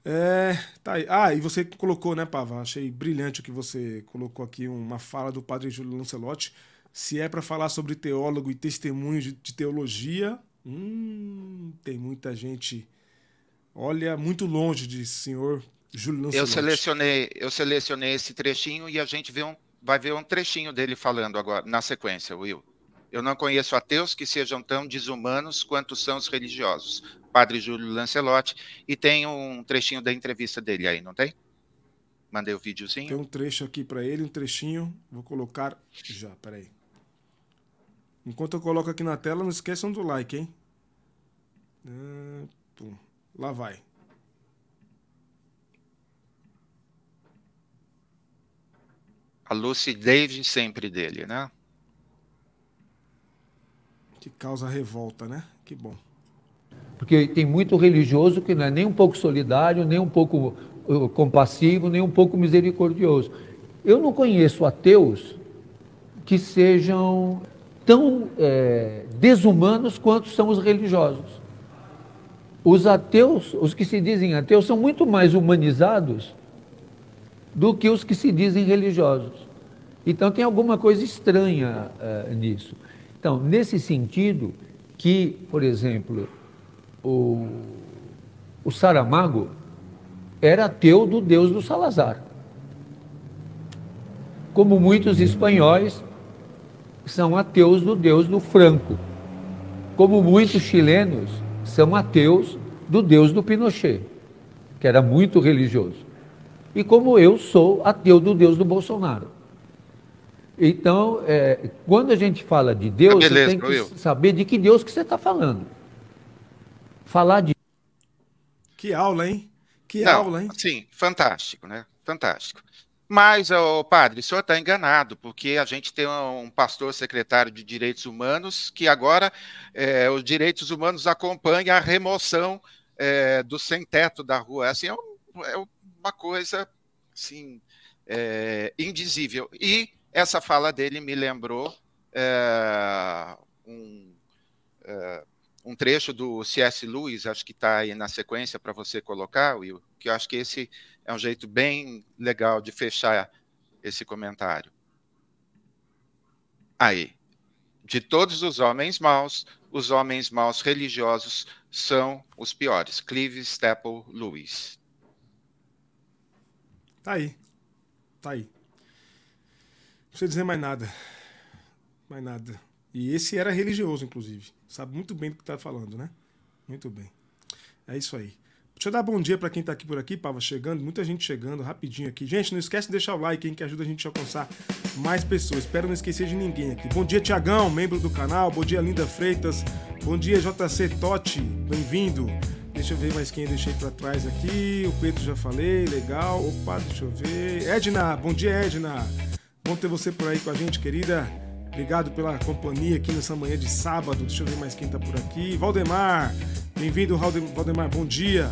É, tá aí. Ah, e você colocou, né, Pava? Achei brilhante o que você colocou aqui, uma fala do padre Júlio Lancelotti. Se é para falar sobre teólogo e testemunho de, teologia, hum, tem muita gente, olha, muito longe de senhor Júlio Lancelotti. Eu selecionei, eu selecionei esse trechinho e a gente vê um, vai ver um trechinho dele falando agora, na sequência, Will. Eu não conheço ateus que sejam tão desumanos quanto são os religiosos. Padre Júlio Lancelotti, e tem um trechinho da entrevista dele aí, não tem? Mandei o videozinho. Tem um trecho aqui para ele, um trechinho. Vou colocar já, peraí. Enquanto eu coloco aqui na tela, não esqueçam do like, hein? Ah, Lá vai. A lucidez sempre dele, né? Que causa revolta, né? Que bom. Porque tem muito religioso que não é nem um pouco solidário, nem um pouco uh, compassivo, nem um pouco misericordioso. Eu não conheço ateus que sejam tão é, desumanos quanto são os religiosos. Os ateus, os que se dizem ateus, são muito mais humanizados do que os que se dizem religiosos. Então tem alguma coisa estranha uh, nisso. Então, nesse sentido, que, por exemplo, o, o Saramago era ateu do Deus do Salazar. Como muitos espanhóis são ateus do Deus do Franco. Como muitos chilenos são ateus do Deus do Pinochet, que era muito religioso. E como eu sou ateu do Deus do Bolsonaro. Então, é, quando a gente fala de Deus, ah, beleza, você tem que eu. saber de que Deus que você está falando falar de. Que aula, hein? Que Não, aula, hein? Sim, fantástico, né? Fantástico. Mas, oh, padre, o senhor está enganado, porque a gente tem um pastor secretário de Direitos Humanos que agora é, os direitos humanos acompanham a remoção é, do sem-teto da rua. Assim, é, um, é uma coisa assim, é, indizível. E essa fala dele me lembrou é, um, é, um trecho do C.S. Lewis, acho que está aí na sequência para você colocar, Will, que eu acho que esse é um jeito bem legal de fechar esse comentário. Aí, de todos os homens maus, os homens maus religiosos são os piores. Clive Staple Lewis. Tá aí. Tá aí. Não precisa dizer mais nada. Mais nada. E esse era religioso, inclusive. Sabe muito bem do que está falando, né? Muito bem. É isso aí. Deixa eu dar bom dia para quem está aqui por aqui, Pava, chegando, muita gente chegando, rapidinho aqui. Gente, não esquece de deixar o like, hein, que ajuda a gente a alcançar mais pessoas. Espero não esquecer de ninguém aqui. Bom dia, Tiagão, membro do canal. Bom dia, Linda Freitas. Bom dia, JC Totti. Bem-vindo. Deixa eu ver mais quem eu deixei para trás aqui. O Pedro já falei, legal. Opa, deixa eu ver. Edna, bom dia, Edna. Bom ter você por aí com a gente, querida. Obrigado pela companhia aqui nessa manhã de sábado. Deixa eu ver mais quem tá por aqui. Valdemar, bem-vindo, Valdemar, bom dia.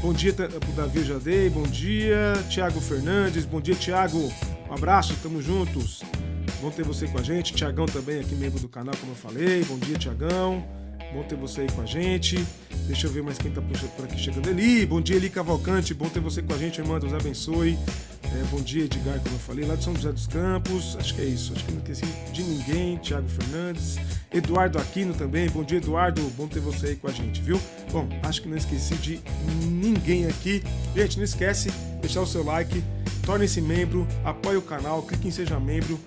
Bom dia pro Davi Jadei, bom dia. Tiago Fernandes, bom dia, Tiago. Um abraço, tamo juntos. Bom ter você com a gente. Tiagão também aqui, membro do canal, como eu falei. Bom dia, Tiagão. Bom ter você aí com a gente. Deixa eu ver mais quem tá por aqui chegando. Eli, bom dia, Eli Cavalcante. Bom ter você com a gente, irmã. Deus abençoe. É, bom dia, Edgar, como eu falei, lá de São José dos Campos. Acho que é isso. Acho que não esqueci de ninguém. Tiago Fernandes. Eduardo Aquino também. Bom dia, Eduardo. Bom ter você aí com a gente, viu? Bom, acho que não esqueci de ninguém aqui. Gente, não esquece deixar o seu like, torne-se membro, apoie o canal, clique em Seja Membro.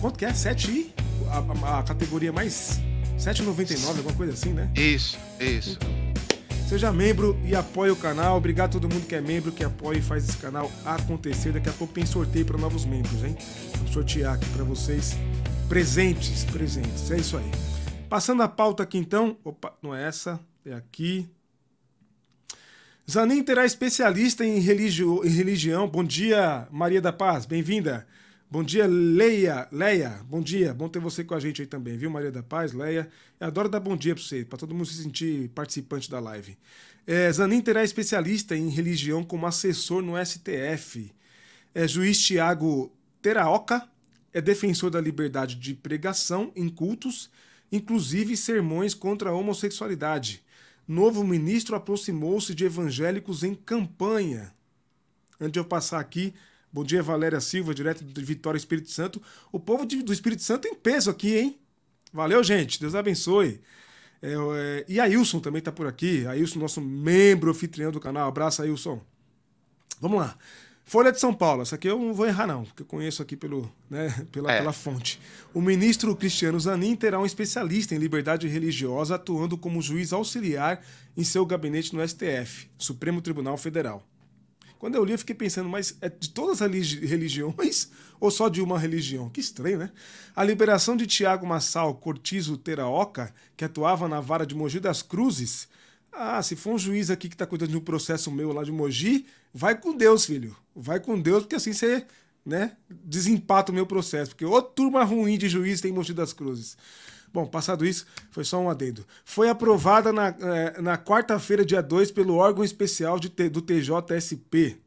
Quanto que é? 7 e? A, a, a categoria mais 7,99, alguma coisa assim, né? Isso, isso. Seja membro e apoie o canal. Obrigado a todo mundo que é membro, que apoia e faz esse canal acontecer. Daqui a pouco tem sorteio para novos membros, hein? Vou sortear aqui para vocês presentes, presentes. É isso aí. Passando a pauta aqui então. Opa, não é essa, é aqui. Zanin terá especialista em, religio, em religião. Bom dia, Maria da Paz, bem-vinda. Bom dia, Leia. Leia, bom dia. Bom ter você com a gente aí também, viu, Maria da Paz, Leia. Eu adoro dar bom dia para você, para todo mundo se sentir participante da live. É, Zanin terá especialista em religião como assessor no STF. É, juiz Tiago Teraoka é defensor da liberdade de pregação em cultos, inclusive sermões contra a homossexualidade. Novo ministro aproximou-se de evangélicos em campanha. Antes de eu passar aqui Bom dia, Valéria Silva, direto de Vitória Espírito Santo. O povo do Espírito Santo tem peso aqui, hein? Valeu, gente. Deus abençoe. É, é, e Ailson também está por aqui. Ailson, nosso membro anfitrião do canal. Abraço, Ailson. Vamos lá. Folha de São Paulo. Essa aqui eu não vou errar, não, porque eu conheço aqui pelo, né, pela, é. pela fonte. O ministro Cristiano Zanin terá um especialista em liberdade religiosa atuando como juiz auxiliar em seu gabinete no STF, Supremo Tribunal Federal. Quando eu li, eu fiquei pensando, mas é de todas as religiões ou só de uma religião? Que estranho, né? A liberação de Tiago Massal Cortizo Teraoka, que atuava na vara de Mogi das Cruzes. Ah, se for um juiz aqui que está cuidando de um processo meu lá de Mogi, vai com Deus, filho. Vai com Deus, porque assim você né, desempata o meu processo. Porque ô turma ruim de juiz tem Mogi das Cruzes. Bom, passado isso, foi só um adendo. Foi aprovada na, é, na quarta-feira, dia 2, pelo órgão especial de, do TJSP.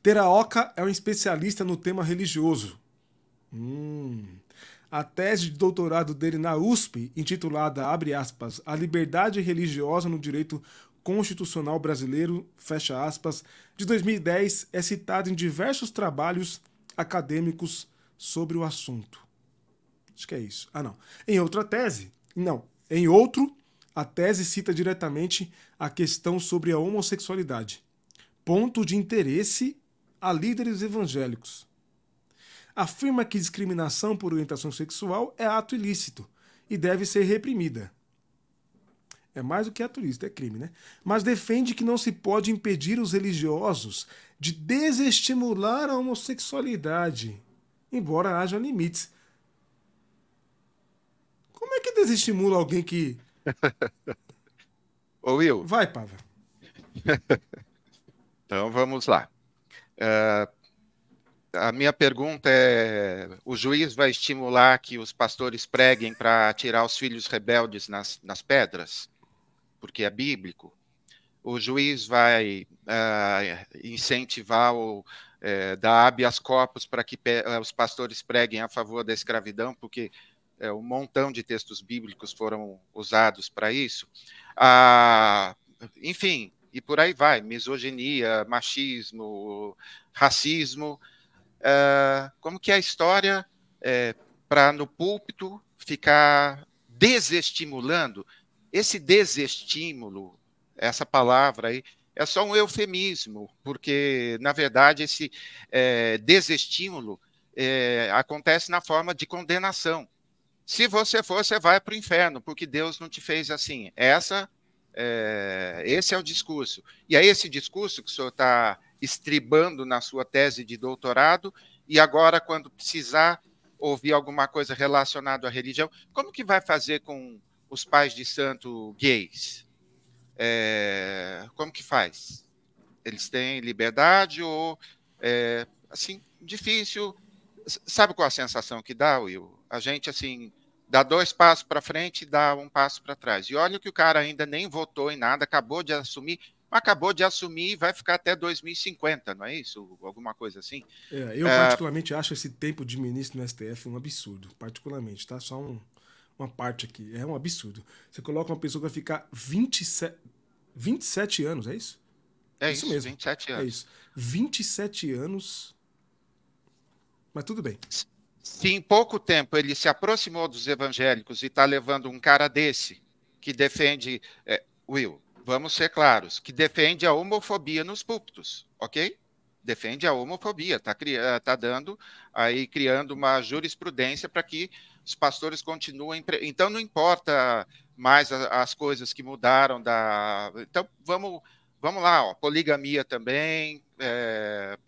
Teraoka é um especialista no tema religioso. Hum. A tese de doutorado dele na USP, intitulada, abre aspas, A Liberdade Religiosa no Direito Constitucional Brasileiro, fecha aspas, de 2010, é citada em diversos trabalhos acadêmicos sobre o assunto. Acho que é isso. Ah, não. Em outra tese, não. Em outro, a tese cita diretamente a questão sobre a homossexualidade. Ponto de interesse a líderes evangélicos. Afirma que discriminação por orientação sexual é ato ilícito e deve ser reprimida. É mais do que ato ilícito, é crime, né? Mas defende que não se pode impedir os religiosos de desestimular a homossexualidade, embora haja limites é que desestimula alguém que. Ô, Will. Vai, Pava. então vamos lá. Uh, a minha pergunta é: o juiz vai estimular que os pastores preguem para tirar os filhos rebeldes nas, nas pedras? Porque é bíblico. O juiz vai uh, incentivar o, uh, dar habeas corpus para que os pastores preguem a favor da escravidão, porque é, um montão de textos bíblicos foram usados para isso. Ah, enfim, e por aí vai, misoginia, machismo, racismo, é, como que é a história é, para no púlpito ficar desestimulando, esse desestímulo, essa palavra aí, é só um eufemismo, porque, na verdade, esse é, desestímulo é, acontece na forma de condenação. Se você for, você vai para o inferno, porque Deus não te fez assim. Essa, é, esse é o discurso. E é esse discurso que o senhor está estribando na sua tese de doutorado, e agora, quando precisar ouvir alguma coisa relacionada à religião, como que vai fazer com os pais de santo gays? É, como que faz? Eles têm liberdade ou, é, assim, difícil? Sabe qual a sensação que dá, Will? A gente, assim, dá dois passos para frente e dá um passo para trás. E olha que o cara ainda nem votou em nada, acabou de assumir, acabou de assumir e vai ficar até 2050, não é isso? Alguma coisa assim? É, eu, é... particularmente, acho esse tempo de ministro no STF um absurdo. Particularmente, tá? Só um, uma parte aqui. É um absurdo. Você coloca uma pessoa que vai ficar 27, 27 anos, é isso? É isso, isso mesmo. 27 anos. É isso. 27 anos. Mas tudo bem se em pouco tempo ele se aproximou dos evangélicos e está levando um cara desse que defende, é, Will, vamos ser claros, que defende a homofobia nos púlpitos, ok? Defende a homofobia, está tá dando aí criando uma jurisprudência para que os pastores continuem. Então não importa mais as coisas que mudaram da. Então vamos, vamos lá, ó, poligamia também, é,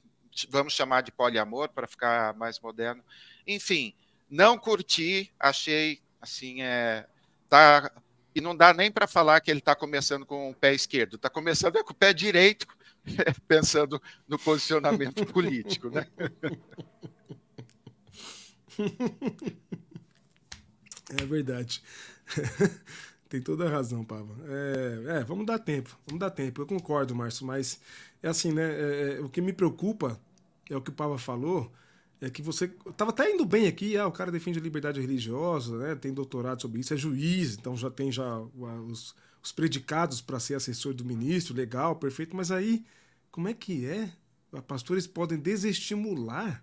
vamos chamar de poliamor para ficar mais moderno. Enfim, não curti, achei assim, é, tá, e não dá nem para falar que ele está começando com o pé esquerdo, está começando é com o pé direito, pensando no posicionamento político, né? é verdade. Tem toda a razão, Pava. É, é, vamos dar tempo, vamos dar tempo. Eu concordo, Márcio, mas é assim, né? É, é, o que me preocupa é o que o Pava falou, é que você estava até indo bem aqui, ah, o cara defende a liberdade religiosa, né? Tem doutorado sobre isso, é juiz, então já tem já os, os predicados para ser assessor do ministro, legal, perfeito. Mas aí, como é que é? Pastores podem desestimular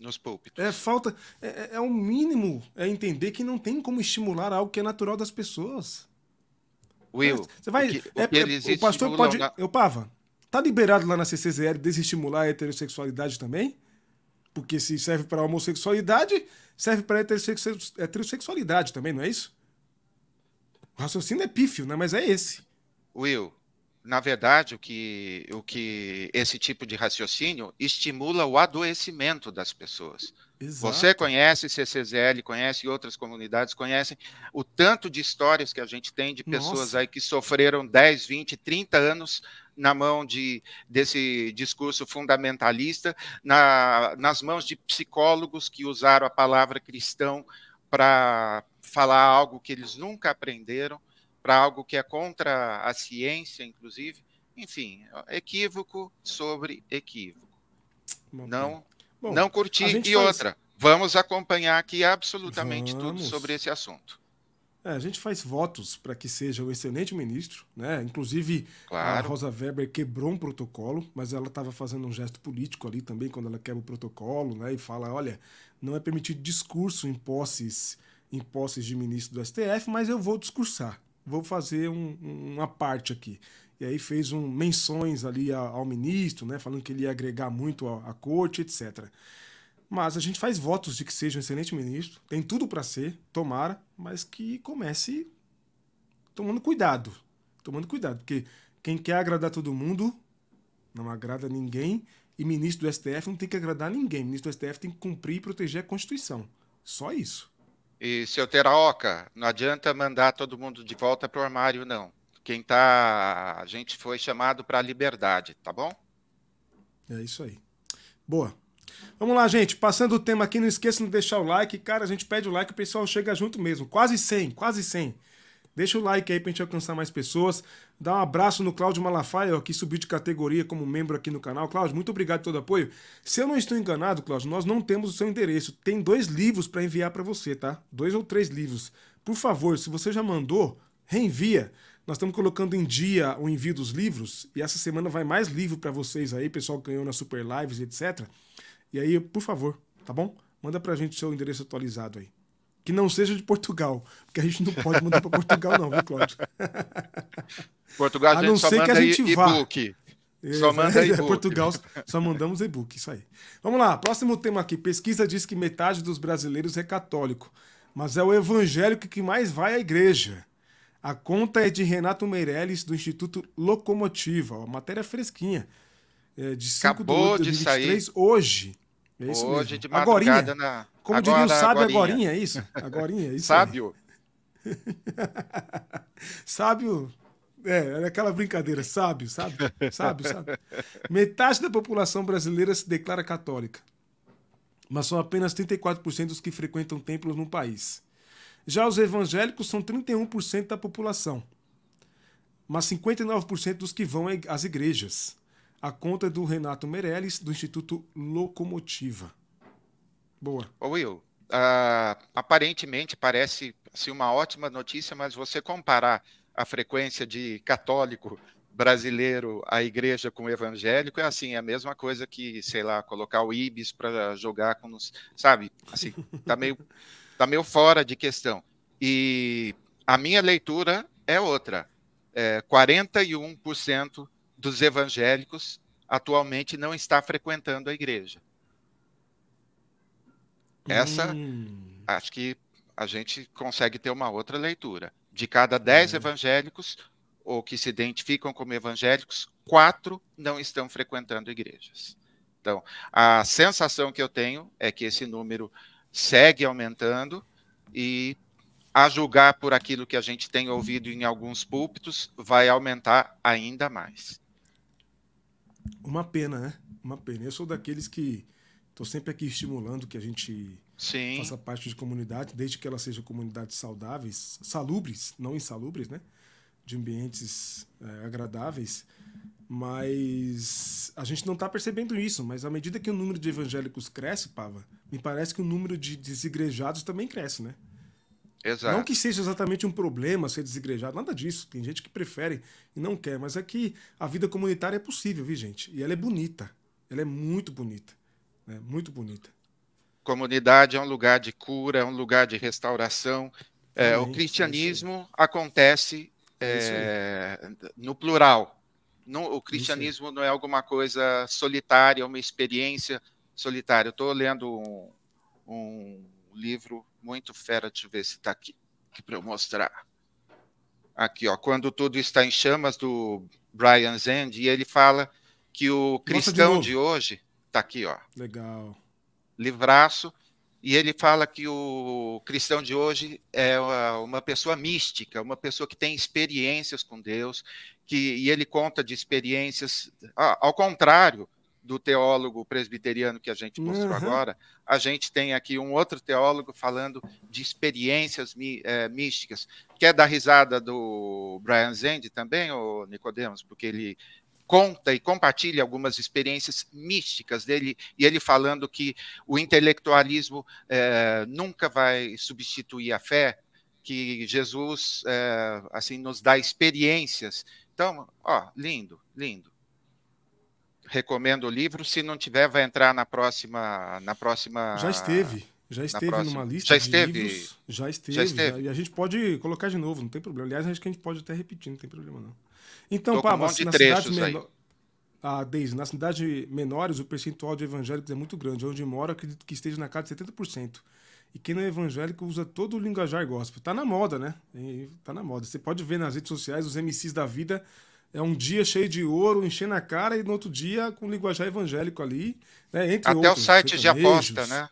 nos púlpitos. É falta. É, é, é o mínimo é entender que não tem como estimular algo que é natural das pessoas. Will, você vai. O, que, é, o, é, o pastor pode. Eu, Pava, tá liberado lá na CCZL desestimular a heterossexualidade também? Porque se serve para homossexualidade, serve para heterossexualidade também, não é isso? O raciocínio é pífio, né? Mas é esse. Will, na verdade, o que, o que esse tipo de raciocínio estimula o adoecimento das pessoas. Exato. Você conhece CCZL, conhece outras comunidades, conhecem o tanto de histórias que a gente tem de pessoas Nossa. aí que sofreram 10, 20, 30 anos na mão de, desse discurso fundamentalista, na, nas mãos de psicólogos que usaram a palavra cristão para falar algo que eles nunca aprenderam para algo que é contra a ciência, inclusive. Enfim, equívoco sobre equívoco. Bom, não, bom, não curti. E faz... outra, vamos acompanhar aqui absolutamente vamos. tudo sobre esse assunto. É, a gente faz votos para que seja um excelente ministro, né? Inclusive claro. a Rosa Weber quebrou um protocolo, mas ela estava fazendo um gesto político ali também quando ela quebra o protocolo, né? E fala, olha, não é permitido discurso em posses, em posses de ministro do STF, mas eu vou discursar vou fazer um, uma parte aqui. E aí fez um, menções ali ao, ao ministro, né, falando que ele ia agregar muito à, à corte, etc. Mas a gente faz votos de que seja um excelente ministro, tem tudo para ser, tomara, mas que comece tomando cuidado. Tomando cuidado, porque quem quer agradar todo mundo não agrada ninguém e ministro do STF não tem que agradar ninguém. Ministro do STF tem que cumprir e proteger a Constituição. Só isso. E, seu Teraoca, não adianta mandar todo mundo de volta para o armário, não. Quem tá. A gente foi chamado para a liberdade, tá bom? É isso aí. Boa. Vamos lá, gente. Passando o tema aqui, não esqueça de deixar o like. Cara, a gente pede o like, o pessoal chega junto mesmo. Quase 100, quase 100. Deixa o like aí pra gente alcançar mais pessoas. Dá um abraço no Cláudio Malafaia, que subiu de categoria como membro aqui no canal. Cláudio, muito obrigado por todo o apoio. Se eu não estou enganado, Cláudio, nós não temos o seu endereço. Tem dois livros para enviar para você, tá? Dois ou três livros. Por favor, se você já mandou, reenvia. Nós estamos colocando em dia o envio dos livros e essa semana vai mais livro para vocês aí, pessoal que ganhou na Super Lives, etc. E aí, por favor, tá bom? Manda pra gente o seu endereço atualizado aí. Que não seja de Portugal, porque a gente não pode mandar para Portugal, não, viu, Cláudio? Portugal a, a não só ser que a gente e-book. Só manda e-book. Portugal só mandamos e-book, isso aí. Vamos lá, próximo tema aqui. Pesquisa diz que metade dos brasileiros é católico, mas é o evangélico que mais vai à igreja. A conta é de Renato Meirelles, do Instituto Locomotiva. Ó, matéria fresquinha. É de 5 Acabou de 2023, sair. hoje. É hoje mesmo. de madrugada Agorinha. na como Agora, diria o sábio, agorinha, é isso? Agorinha, é isso Sábio. sábio. É, é aquela brincadeira, sábio, sábio, sábio, sábio. Metade da população brasileira se declara católica, mas são apenas 34% dos que frequentam templos no país. Já os evangélicos são 31% da população, mas 59% dos que vão às igrejas. A conta é do Renato Meirelles, do Instituto Locomotiva. Boa. Ô Will, uh, aparentemente parece assim, uma ótima notícia, mas você comparar a frequência de católico brasileiro à igreja com o evangélico é assim, é a mesma coisa que, sei lá, colocar o Ibis para jogar com os, sabe? Assim, tá meio tá meio fora de questão. E a minha leitura é outra. É, 41% dos evangélicos atualmente não está frequentando a igreja. Essa, hum. acho que a gente consegue ter uma outra leitura. De cada dez é. evangélicos, ou que se identificam como evangélicos, quatro não estão frequentando igrejas. Então, a sensação que eu tenho é que esse número segue aumentando e, a julgar por aquilo que a gente tem ouvido em alguns púlpitos, vai aumentar ainda mais. Uma pena, né? Uma pena. Eu sou daqueles que Estou sempre aqui estimulando que a gente Sim. faça parte de comunidade, desde que ela seja comunidades saudáveis, salubres, não insalubres, né? De ambientes é, agradáveis. Mas a gente não está percebendo isso. Mas à medida que o número de evangélicos cresce, Pava, me parece que o número de desigrejados também cresce, né? Exato. Não que seja exatamente um problema ser desigrejado, nada disso. Tem gente que prefere e não quer, mas é que a vida comunitária é possível, viu, gente? E ela é bonita. Ela é muito bonita. Né? Muito bonita. Comunidade é um lugar de cura, é um lugar de restauração. É, o cristianismo é acontece é, no plural. O cristianismo não é alguma coisa solitária, uma experiência solitária. Eu estou lendo um, um livro muito fera, deixa eu ver se está aqui, aqui para eu mostrar. Aqui, ó, Quando Tudo Está em Chamas, do Brian Zend, e ele fala que o cristão de, de, hoje, está aqui, ó. Legal. Livraço, e ele fala que o cristão de hoje é uma pessoa mística, uma pessoa que tem experiências com Deus, que, e ele conta de experiências, ao contrário do teólogo presbiteriano que a gente mostrou uhum. agora, a gente tem aqui um outro teólogo falando de experiências é, místicas. Quer dar risada do Brian Zend também, ou Nicodemos? Porque ele conta e compartilha algumas experiências místicas dele, e ele falando que o intelectualismo é, nunca vai substituir a fé, que Jesus é, assim nos dá experiências. Então, ó, lindo, lindo recomendo o livro. Se não tiver, vai entrar na próxima. Na próxima já esteve. Já esteve numa lista já esteve, livros. Já esteve. Já esteve. E a gente pode colocar de novo, não tem problema. Aliás, acho que a gente pode até repetir, não tem problema não. Então, Pablo, um na cidade menor. Ah, Deise, nas cidades menores o percentual de evangélicos é muito grande. Onde moro, acredito que esteja na casa de 70%. E quem não é evangélico usa todo o linguajar gospel. Tá na moda, né? Tá na moda. Você pode ver nas redes sociais os MCs da vida é um dia cheio de ouro, enchendo a cara, e no outro dia com linguajar evangélico ali, né? Entre Até outros, o site de aposta, né?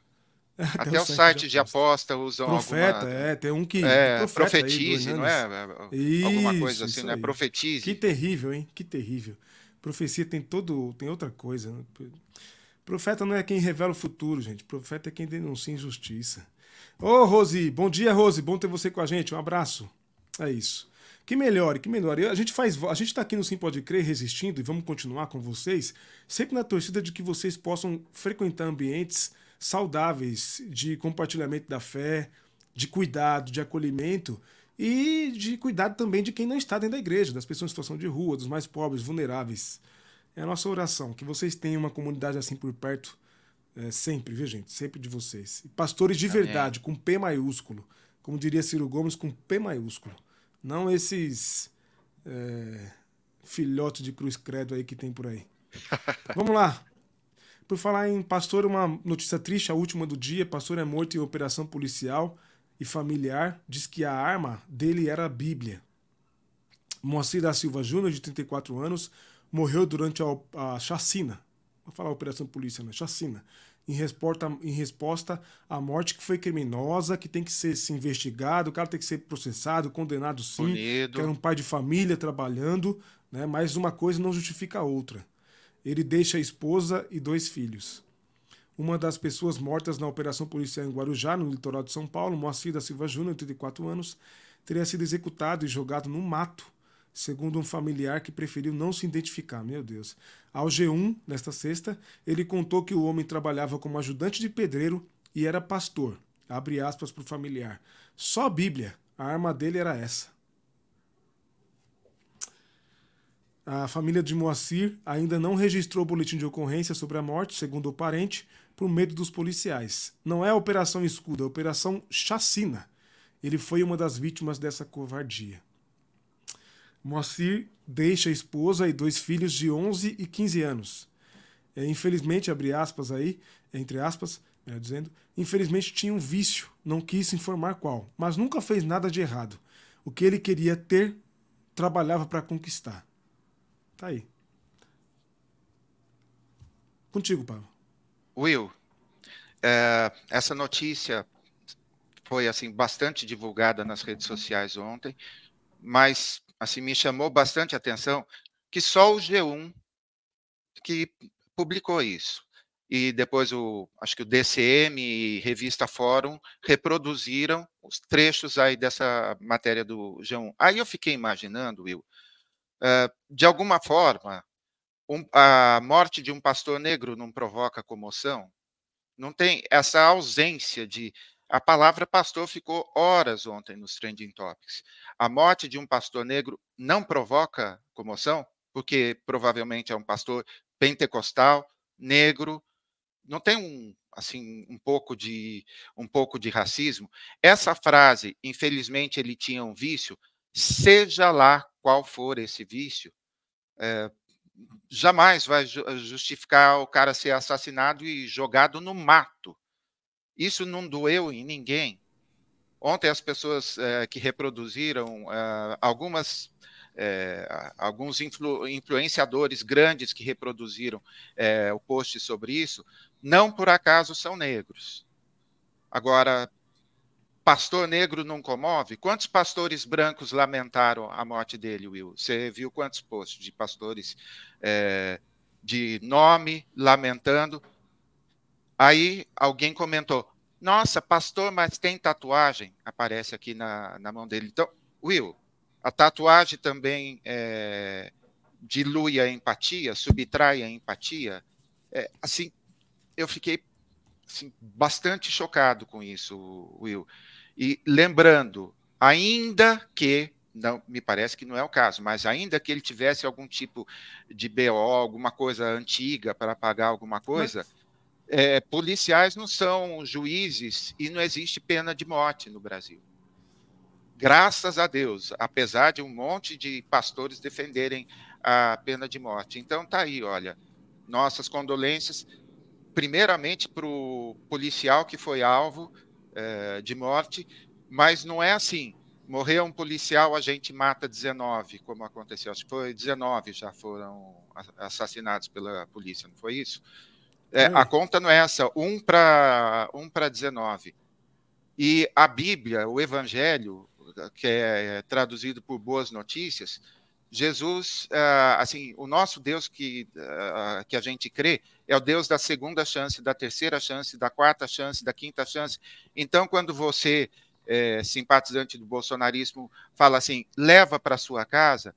Até, Até o, site, de, de aposta usam Profeta, alguma... é, tem um que... É, profetize, aí, não é? Isso, alguma coisa assim, né? Profetize. Que terrível, hein? Que terrível. Profecia tem todo... tem outra coisa. Né? Profeta não é quem revela o futuro, gente. Profeta é quem denuncia injustiça. Ô, Rose, bom dia, Rose. Bom ter você com a gente. Um abraço. É isso. Que melhore, que melhore. A gente faz, a gente está aqui no Sim Pode Crer resistindo e vamos continuar com vocês, sempre na torcida de que vocês possam frequentar ambientes saudáveis de compartilhamento da fé, de cuidado, de acolhimento e de cuidado também de quem não está dentro da igreja, das pessoas em situação de rua, dos mais pobres, vulneráveis. É a nossa oração, que vocês tenham uma comunidade assim por perto, é, sempre, viu gente? Sempre de vocês. pastores de Amém. verdade, com P maiúsculo, como diria Ciro Gomes, com P maiúsculo. Não esses é, filhotes de cruz credo aí que tem por aí. Vamos lá. Por falar em pastor, uma notícia triste, a última do dia. Pastor é morto em operação policial e familiar. Diz que a arma dele era a Bíblia. Moacir da Silva Júnior, de 34 anos, morreu durante a, a chacina. Vou falar operação polícia, né? Chacina em resposta, em resposta à morte que foi criminosa, que tem que ser se investigado, o cara tem que ser processado, condenado sim, que era um pai de família trabalhando, né? mas uma coisa não justifica a outra. Ele deixa a esposa e dois filhos. Uma das pessoas mortas na operação policial em Guarujá, no litoral de São Paulo, Moacir da Silva Júnior, 34 anos, teria sido executado e jogado no mato segundo um familiar que preferiu não se identificar. Meu Deus. Ao G1, nesta sexta, ele contou que o homem trabalhava como ajudante de pedreiro e era pastor. Abre aspas para o familiar. Só a Bíblia. A arma dele era essa. A família de Moacir ainda não registrou o boletim de ocorrência sobre a morte, segundo o parente, por medo dos policiais. Não é a Operação Escudo, é a Operação Chacina. Ele foi uma das vítimas dessa covardia. Moacir deixa a esposa e dois filhos de 11 e 15 anos. É, infelizmente, abre aspas aí, entre aspas, melhor dizendo, infelizmente tinha um vício, não quis informar qual, mas nunca fez nada de errado. O que ele queria ter, trabalhava para conquistar. Tá aí. Contigo, Paulo. Will, é, essa notícia foi assim bastante divulgada nas redes sociais ontem, mas assim me chamou bastante atenção que só o G1 que publicou isso. e depois o, acho que o DCM e Revista Fórum reproduziram os trechos aí dessa matéria do G1. Aí eu fiquei imaginando, Will, uh, de alguma forma, a morte de um pastor negro não provoca comoção? Não tem essa ausência de. A palavra pastor ficou horas ontem nos trending topics. A morte de um pastor negro não provoca comoção, porque provavelmente é um pastor pentecostal, negro, não tem um assim um pouco de um pouco de racismo. Essa frase, infelizmente, ele tinha um vício, seja lá qual for esse vício, é, jamais vai justificar o cara ser assassinado e jogado no mato. Isso não doeu em ninguém. Ontem as pessoas é, que reproduziram é, algumas é, alguns influ, influenciadores grandes que reproduziram o post sobre isso, não por acaso são negros. Agora, pastor negro não comove? Quantos pastores brancos lamentaram a morte dele, Will? Você viu quantos posts de pastores de nome lamentando? Aí alguém comentou: Nossa, pastor, mas tem tatuagem? Aparece aqui na, na mão dele. Então, Will, a tatuagem também é, dilui a empatia, subtrai a empatia. É, assim, eu fiquei assim, bastante chocado com isso, Will. E lembrando, ainda que não me parece que não é o caso, mas ainda que ele tivesse algum tipo de BO, alguma coisa antiga para pagar alguma coisa, mas... é, policiais não são juízes e não existe pena de morte no Brasil graças a Deus, apesar de um monte de pastores defenderem a pena de morte. Então tá aí, olha, nossas condolências, primeiramente para o policial que foi alvo é, de morte, mas não é assim. Morreu um policial, a gente mata 19, como aconteceu. Acho que foi 19 já foram assassinados pela polícia, não foi isso? É, a conta não é essa, um para um 19. E a Bíblia, o Evangelho, que é traduzido por boas notícias, Jesus, ah, assim, o nosso Deus que, ah, que a gente crê é o Deus da segunda chance, da terceira chance, da quarta chance, da quinta chance. Então, quando você, é, simpatizante do bolsonarismo, fala assim, leva para sua casa,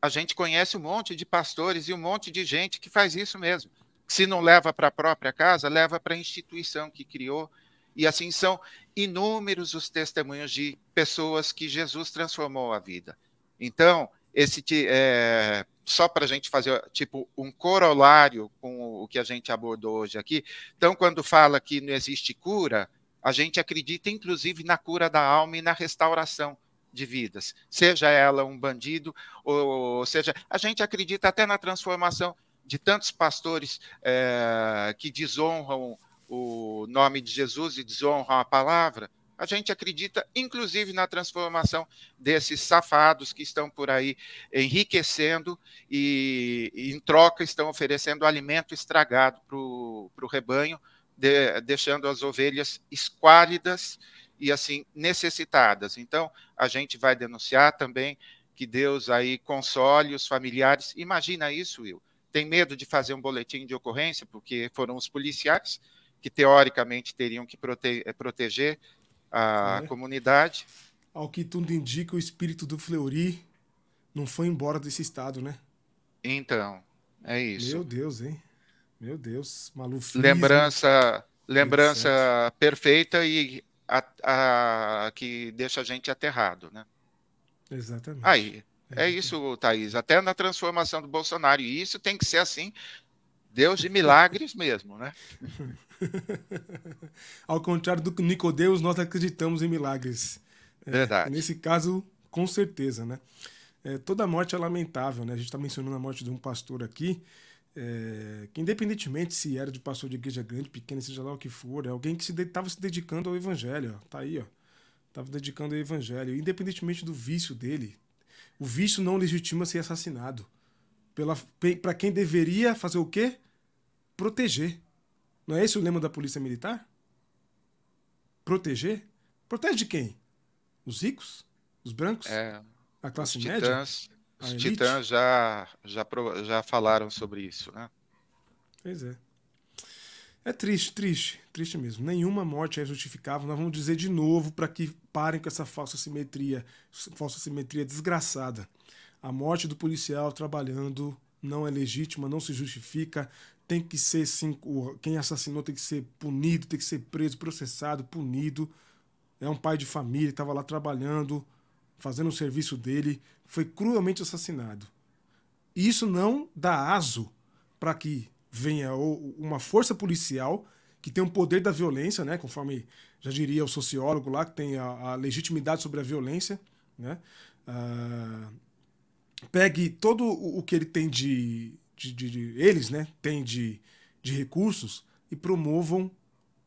a gente conhece um monte de pastores e um monte de gente que faz isso mesmo. Se não leva para a própria casa, leva para a instituição que criou e assim são inúmeros os testemunhos de pessoas que Jesus transformou a vida. Então, esse é, só para a gente fazer tipo um corolário com o que a gente abordou hoje aqui. Então, quando fala que não existe cura, a gente acredita inclusive na cura da alma e na restauração de vidas, seja ela um bandido ou seja, a gente acredita até na transformação de tantos pastores é, que desonram o nome de Jesus e desonram a palavra, a gente acredita, inclusive, na transformação desses safados que estão por aí enriquecendo e, em troca, estão oferecendo alimento estragado para o rebanho, de, deixando as ovelhas esquálidas e, assim, necessitadas. Então, a gente vai denunciar também que Deus aí console os familiares. Imagina isso, Will. Tem medo de fazer um boletim de ocorrência, porque foram os policiais que teoricamente teriam que prote eh, proteger a é. comunidade. Ao que tudo indica, o espírito do Fleury não foi embora desse estado, né? Então, é isso. Meu Deus, hein? Meu Deus, Maluf. Lembrança, lembrança perfeita e a, a, que deixa a gente aterrado, né? Exatamente. Aí, é, é isso, Thaís. Até na transformação do Bolsonaro. E isso tem que ser assim. Deus de milagres mesmo, né? Ao contrário do Nicodemus, nós acreditamos em milagres. É, Verdade. É, nesse caso, com certeza, né? É, toda morte é lamentável, né? A gente está mencionando a morte de um pastor aqui, é, que independentemente se era de pastor de igreja grande, pequena, seja lá o que for, é alguém que estava se, se, dedicando ao evangelho, ó, tá aí, ó. Estava dedicando ao evangelho, independentemente do vício dele. O vício não legitima ser assassinado. Para quem deveria fazer o quê? Proteger. Não é esse o lema da Polícia Militar? Proteger? Protege de quem? Os ricos? Os brancos? É, a classe os média? Titãs, os titãs já, já, já falaram sobre isso, né? Pois é. É triste, triste, triste mesmo. Nenhuma morte é justificável. Nós vamos dizer de novo para que parem com essa falsa simetria, falsa simetria desgraçada. A morte do policial trabalhando não é legítima, não se justifica. Tem que ser sim, quem assassinou tem que ser punido, tem que ser preso, processado, punido. É um pai de família, estava lá trabalhando, fazendo o serviço dele, foi cruelmente assassinado. Isso não dá aso para que venha uma força policial que tem um poder da violência, né, conforme já diria o sociólogo lá, que tem a, a legitimidade sobre a violência, né, uh, pegue todo o que ele tem de, de, de, de eles, né, tem de, de recursos e promovam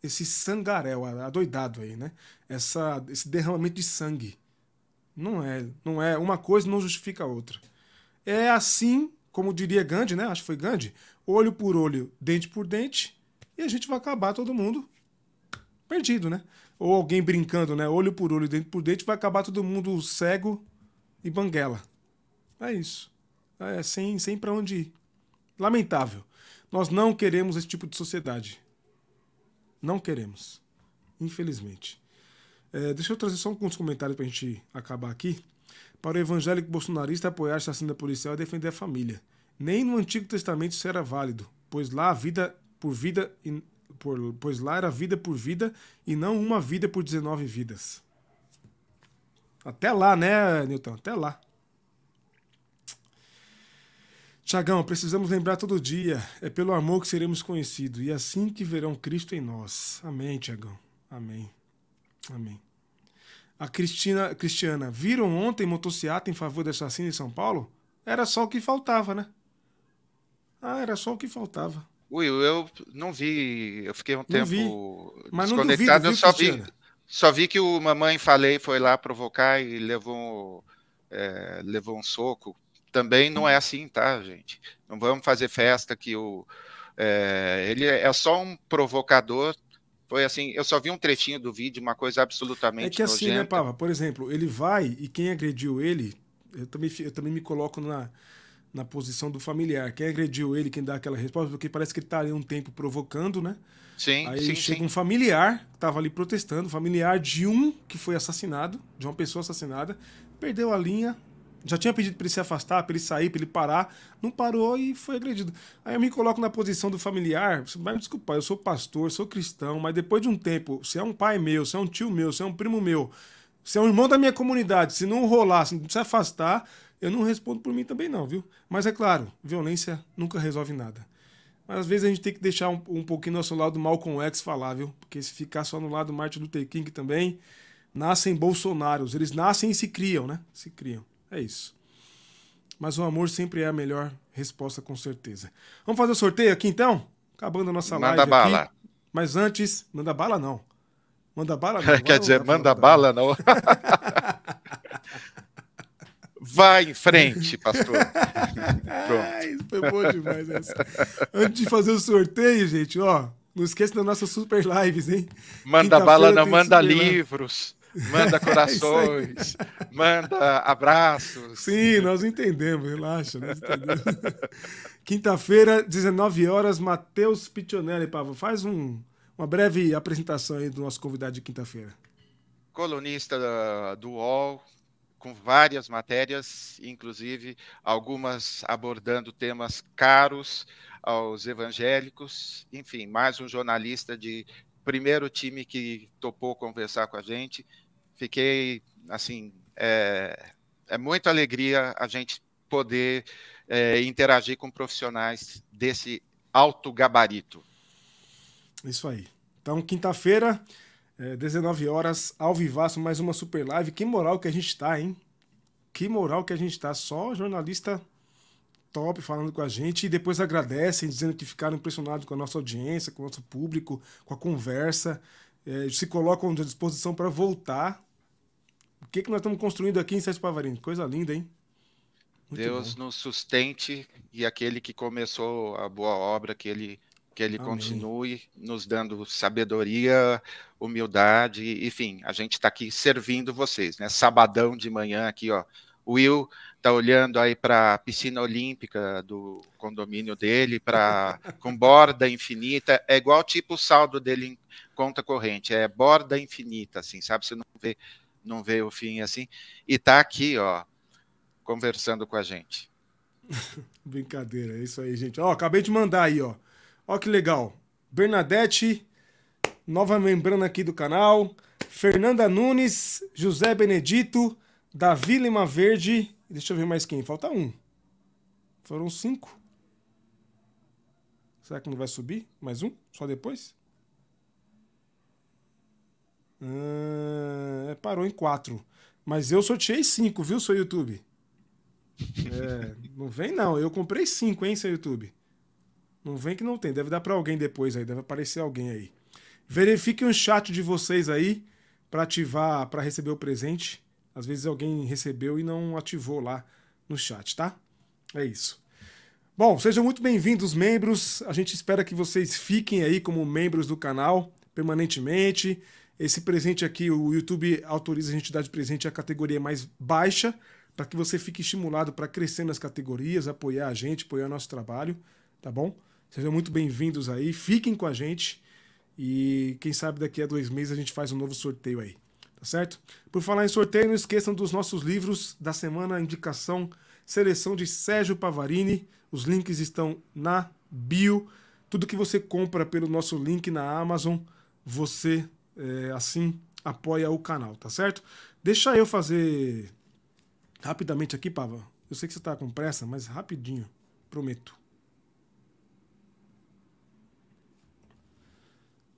esse sangaréu, adoidado aí, né, essa, esse derramamento de sangue. Não é, não é, uma coisa não justifica a outra. É assim, como diria Gandhi, né, acho que foi Gandhi, olho por olho, dente por dente, e a gente vai acabar todo mundo perdido, né? Ou alguém brincando, né? Olho por olho, dente por dente, vai acabar todo mundo cego e banguela. É isso. É sem, sem para onde ir. Lamentável. Nós não queremos esse tipo de sociedade. Não queremos. Infelizmente. É, deixa eu trazer só alguns comentários para a gente acabar aqui. Para o evangélico bolsonarista apoiar a assassina policial e defender a família. Nem no Antigo Testamento isso era válido, pois lá a vida por vida, por, pois lá era vida por vida e não uma vida por 19 vidas. Até lá, né, Newton? Até lá. Tiagão, precisamos lembrar todo dia. É pelo amor que seremos conhecidos e assim que verão Cristo em nós. Amém, Tiagão. Amém. Amém. A Cristina, Cristiana, viram ontem motociata em favor da assassina em São Paulo? Era só o que faltava, né? Ah, era só o que faltava. Will, eu não vi, eu fiquei um não tempo vi. Mas desconectado, duvido, eu só vi, só vi que o Mamãe Falei foi lá provocar e levou, é, levou um soco. Também não é assim, tá, gente? Não vamos fazer festa que o. É, ele é só um provocador. Foi assim, eu só vi um trechinho do vídeo, uma coisa absolutamente. É que assim, né, Pava? Por exemplo, ele vai e quem agrediu ele, eu também, eu também me coloco na, na posição do familiar. Quem agrediu ele, quem dá aquela resposta, porque parece que ele está ali um tempo provocando, né? Sim, Aí sim, chega sim. um familiar que estava ali protestando, familiar de um que foi assassinado, de uma pessoa assassinada, perdeu a linha, já tinha pedido para ele se afastar, para ele sair, para ele parar, não parou e foi agredido. Aí eu me coloco na posição do familiar, você vai me desculpar, eu sou pastor, sou cristão, mas depois de um tempo, se é um pai meu, se é um tio meu, se é um primo meu, se é um irmão da minha comunidade, se não rolar, se não se afastar, eu não respondo por mim também, não, viu? Mas é claro, violência nunca resolve nada. Mas às vezes a gente tem que deixar um, um pouquinho nosso lado Malcolm X falar, viu? Porque se ficar só no lado Martin Luther King também, nascem Bolsonaros. Eles nascem e se criam, né? Se criam. É isso. Mas o amor sempre é a melhor resposta, com certeza. Vamos fazer o sorteio aqui então? Acabando a nossa manda live bala. aqui. Mas antes, manda bala não. Manda bala não. Quer dizer, manda bala não. Vai em frente, pastor. Pronto. foi bom demais essa. Antes de fazer o sorteio, gente, ó, não esqueça das nossas super lives, hein? Manda bala, não manda livros. Manda corações, é manda abraços. Sim, nós entendemos, relaxa. Entendemos. Quinta-feira, 19 horas, Matheus Pitonelli, Pavo. Faz um, uma breve apresentação aí do nosso convidado de quinta-feira. Colunista do UOL, com várias matérias, inclusive algumas abordando temas caros aos evangélicos. Enfim, mais um jornalista de primeiro time que topou conversar com a gente. Fiquei, assim, é, é muita alegria a gente poder é, interagir com profissionais desse alto gabarito. Isso aí. Então, quinta-feira, é, 19 horas, ao vivaço, mais uma super live. Que moral que a gente tá, hein? Que moral que a gente tá. Só jornalista top falando com a gente e depois agradecem, dizendo que ficaram impressionados com a nossa audiência, com o nosso público, com a conversa. É, se colocam à disposição para voltar. O que, que nós estamos construindo aqui em Sete Pavarini? Coisa linda, hein? Muito Deus bom. nos sustente e aquele que começou a boa obra, que ele que ele Amém. continue nos dando sabedoria, humildade, enfim, a gente está aqui servindo vocês, né? Sabadão de manhã aqui, ó, O Will está olhando aí para a piscina olímpica do condomínio dele, para com borda infinita, é igual tipo o saldo dele em conta corrente, é borda infinita, assim, sabe? Você não vê, não vê o fim assim. E está aqui, ó, conversando com a gente. Brincadeira, é isso aí, gente. Ó, acabei de mandar aí, ó. Ó que legal. Bernadette, nova membrana aqui do canal. Fernanda Nunes, José Benedito, Davi Lima Verde. Deixa eu ver mais quem. Falta um. Foram cinco. Será que não vai subir? Mais um? Só depois? Ah, parou em quatro. Mas eu sorteei cinco, viu, seu YouTube? É, não vem não. Eu comprei cinco, hein, seu YouTube. Não vem que não tem. Deve dar para alguém depois aí. Deve aparecer alguém aí. Verifique o chat de vocês aí para ativar, para receber o presente. Às vezes alguém recebeu e não ativou lá no chat, tá? É isso. Bom, sejam muito bem-vindos, membros. A gente espera que vocês fiquem aí como membros do canal permanentemente. Esse presente aqui, o YouTube autoriza a gente dar de presente a categoria mais baixa, para que você fique estimulado para crescer nas categorias, apoiar a gente, apoiar nosso trabalho, tá bom? Sejam muito bem-vindos aí, fiquem com a gente e quem sabe daqui a dois meses a gente faz um novo sorteio aí, tá certo? Por falar em sorteio, não esqueçam dos nossos livros da semana, indicação, seleção de Sérgio Pavarini, os links estão na bio. Tudo que você compra pelo nosso link na Amazon, você é, assim apoia o canal, tá certo? Deixa eu fazer rapidamente aqui, Pava. Eu sei que você está com pressa, mas rapidinho, prometo.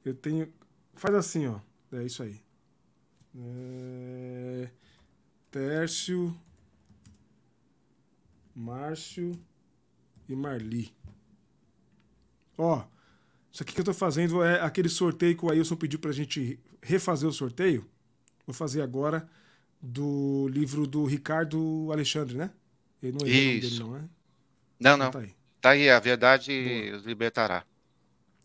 Eu tenho. Faz assim, ó. É isso aí. É... Tércio, Márcio e Marli. Ó, isso aqui que eu tô fazendo é aquele sorteio que o Ailson pediu pra gente refazer o sorteio. Vou fazer agora do livro do Ricardo Alexandre, né? Ele não é Isso. Dele, não, é? Não, não. Então tá aí. Tá aí, a verdade Boa. os libertará.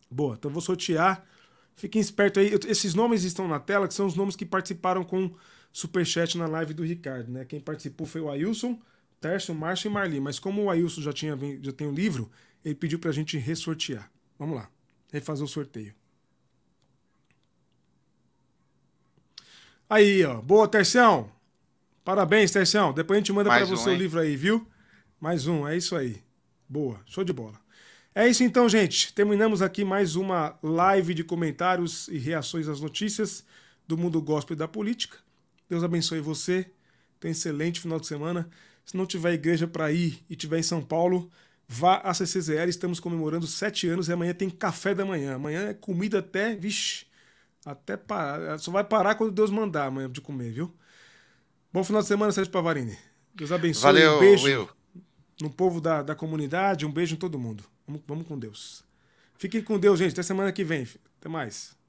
Boa, então vou sortear. Fiquem espertos aí. Esses nomes estão na tela, que são os nomes que participaram com Superchat na live do Ricardo, né? Quem participou foi o Ailson, Tércio, Márcio e Marli. Mas como o Ailson já, tinha, já tem o livro, ele pediu pra gente ressortear. Vamos lá, refazer o sorteio. Aí, ó. Boa, Tercião. Parabéns, Tercião. Depois a gente manda para você um, o livro aí, viu? Mais um, é isso aí. Boa, show de bola. É isso então, gente. Terminamos aqui mais uma live de comentários e reações às notícias do mundo gospel e da política. Deus abençoe você. Tenha um excelente final de semana. Se não tiver igreja para ir e tiver em São Paulo, vá à CCZL. Estamos comemorando sete anos e amanhã tem café da manhã. Amanhã é comida até, vixe, até parar. Só vai parar quando Deus mandar amanhã de comer, viu? Bom final de semana, Sérgio Pavarini. Deus abençoe. Valeu, um beijo Will. no povo da, da comunidade. Um beijo em todo mundo. Vamos, vamos com Deus. Fiquem com Deus, gente. Até semana que vem. Até mais.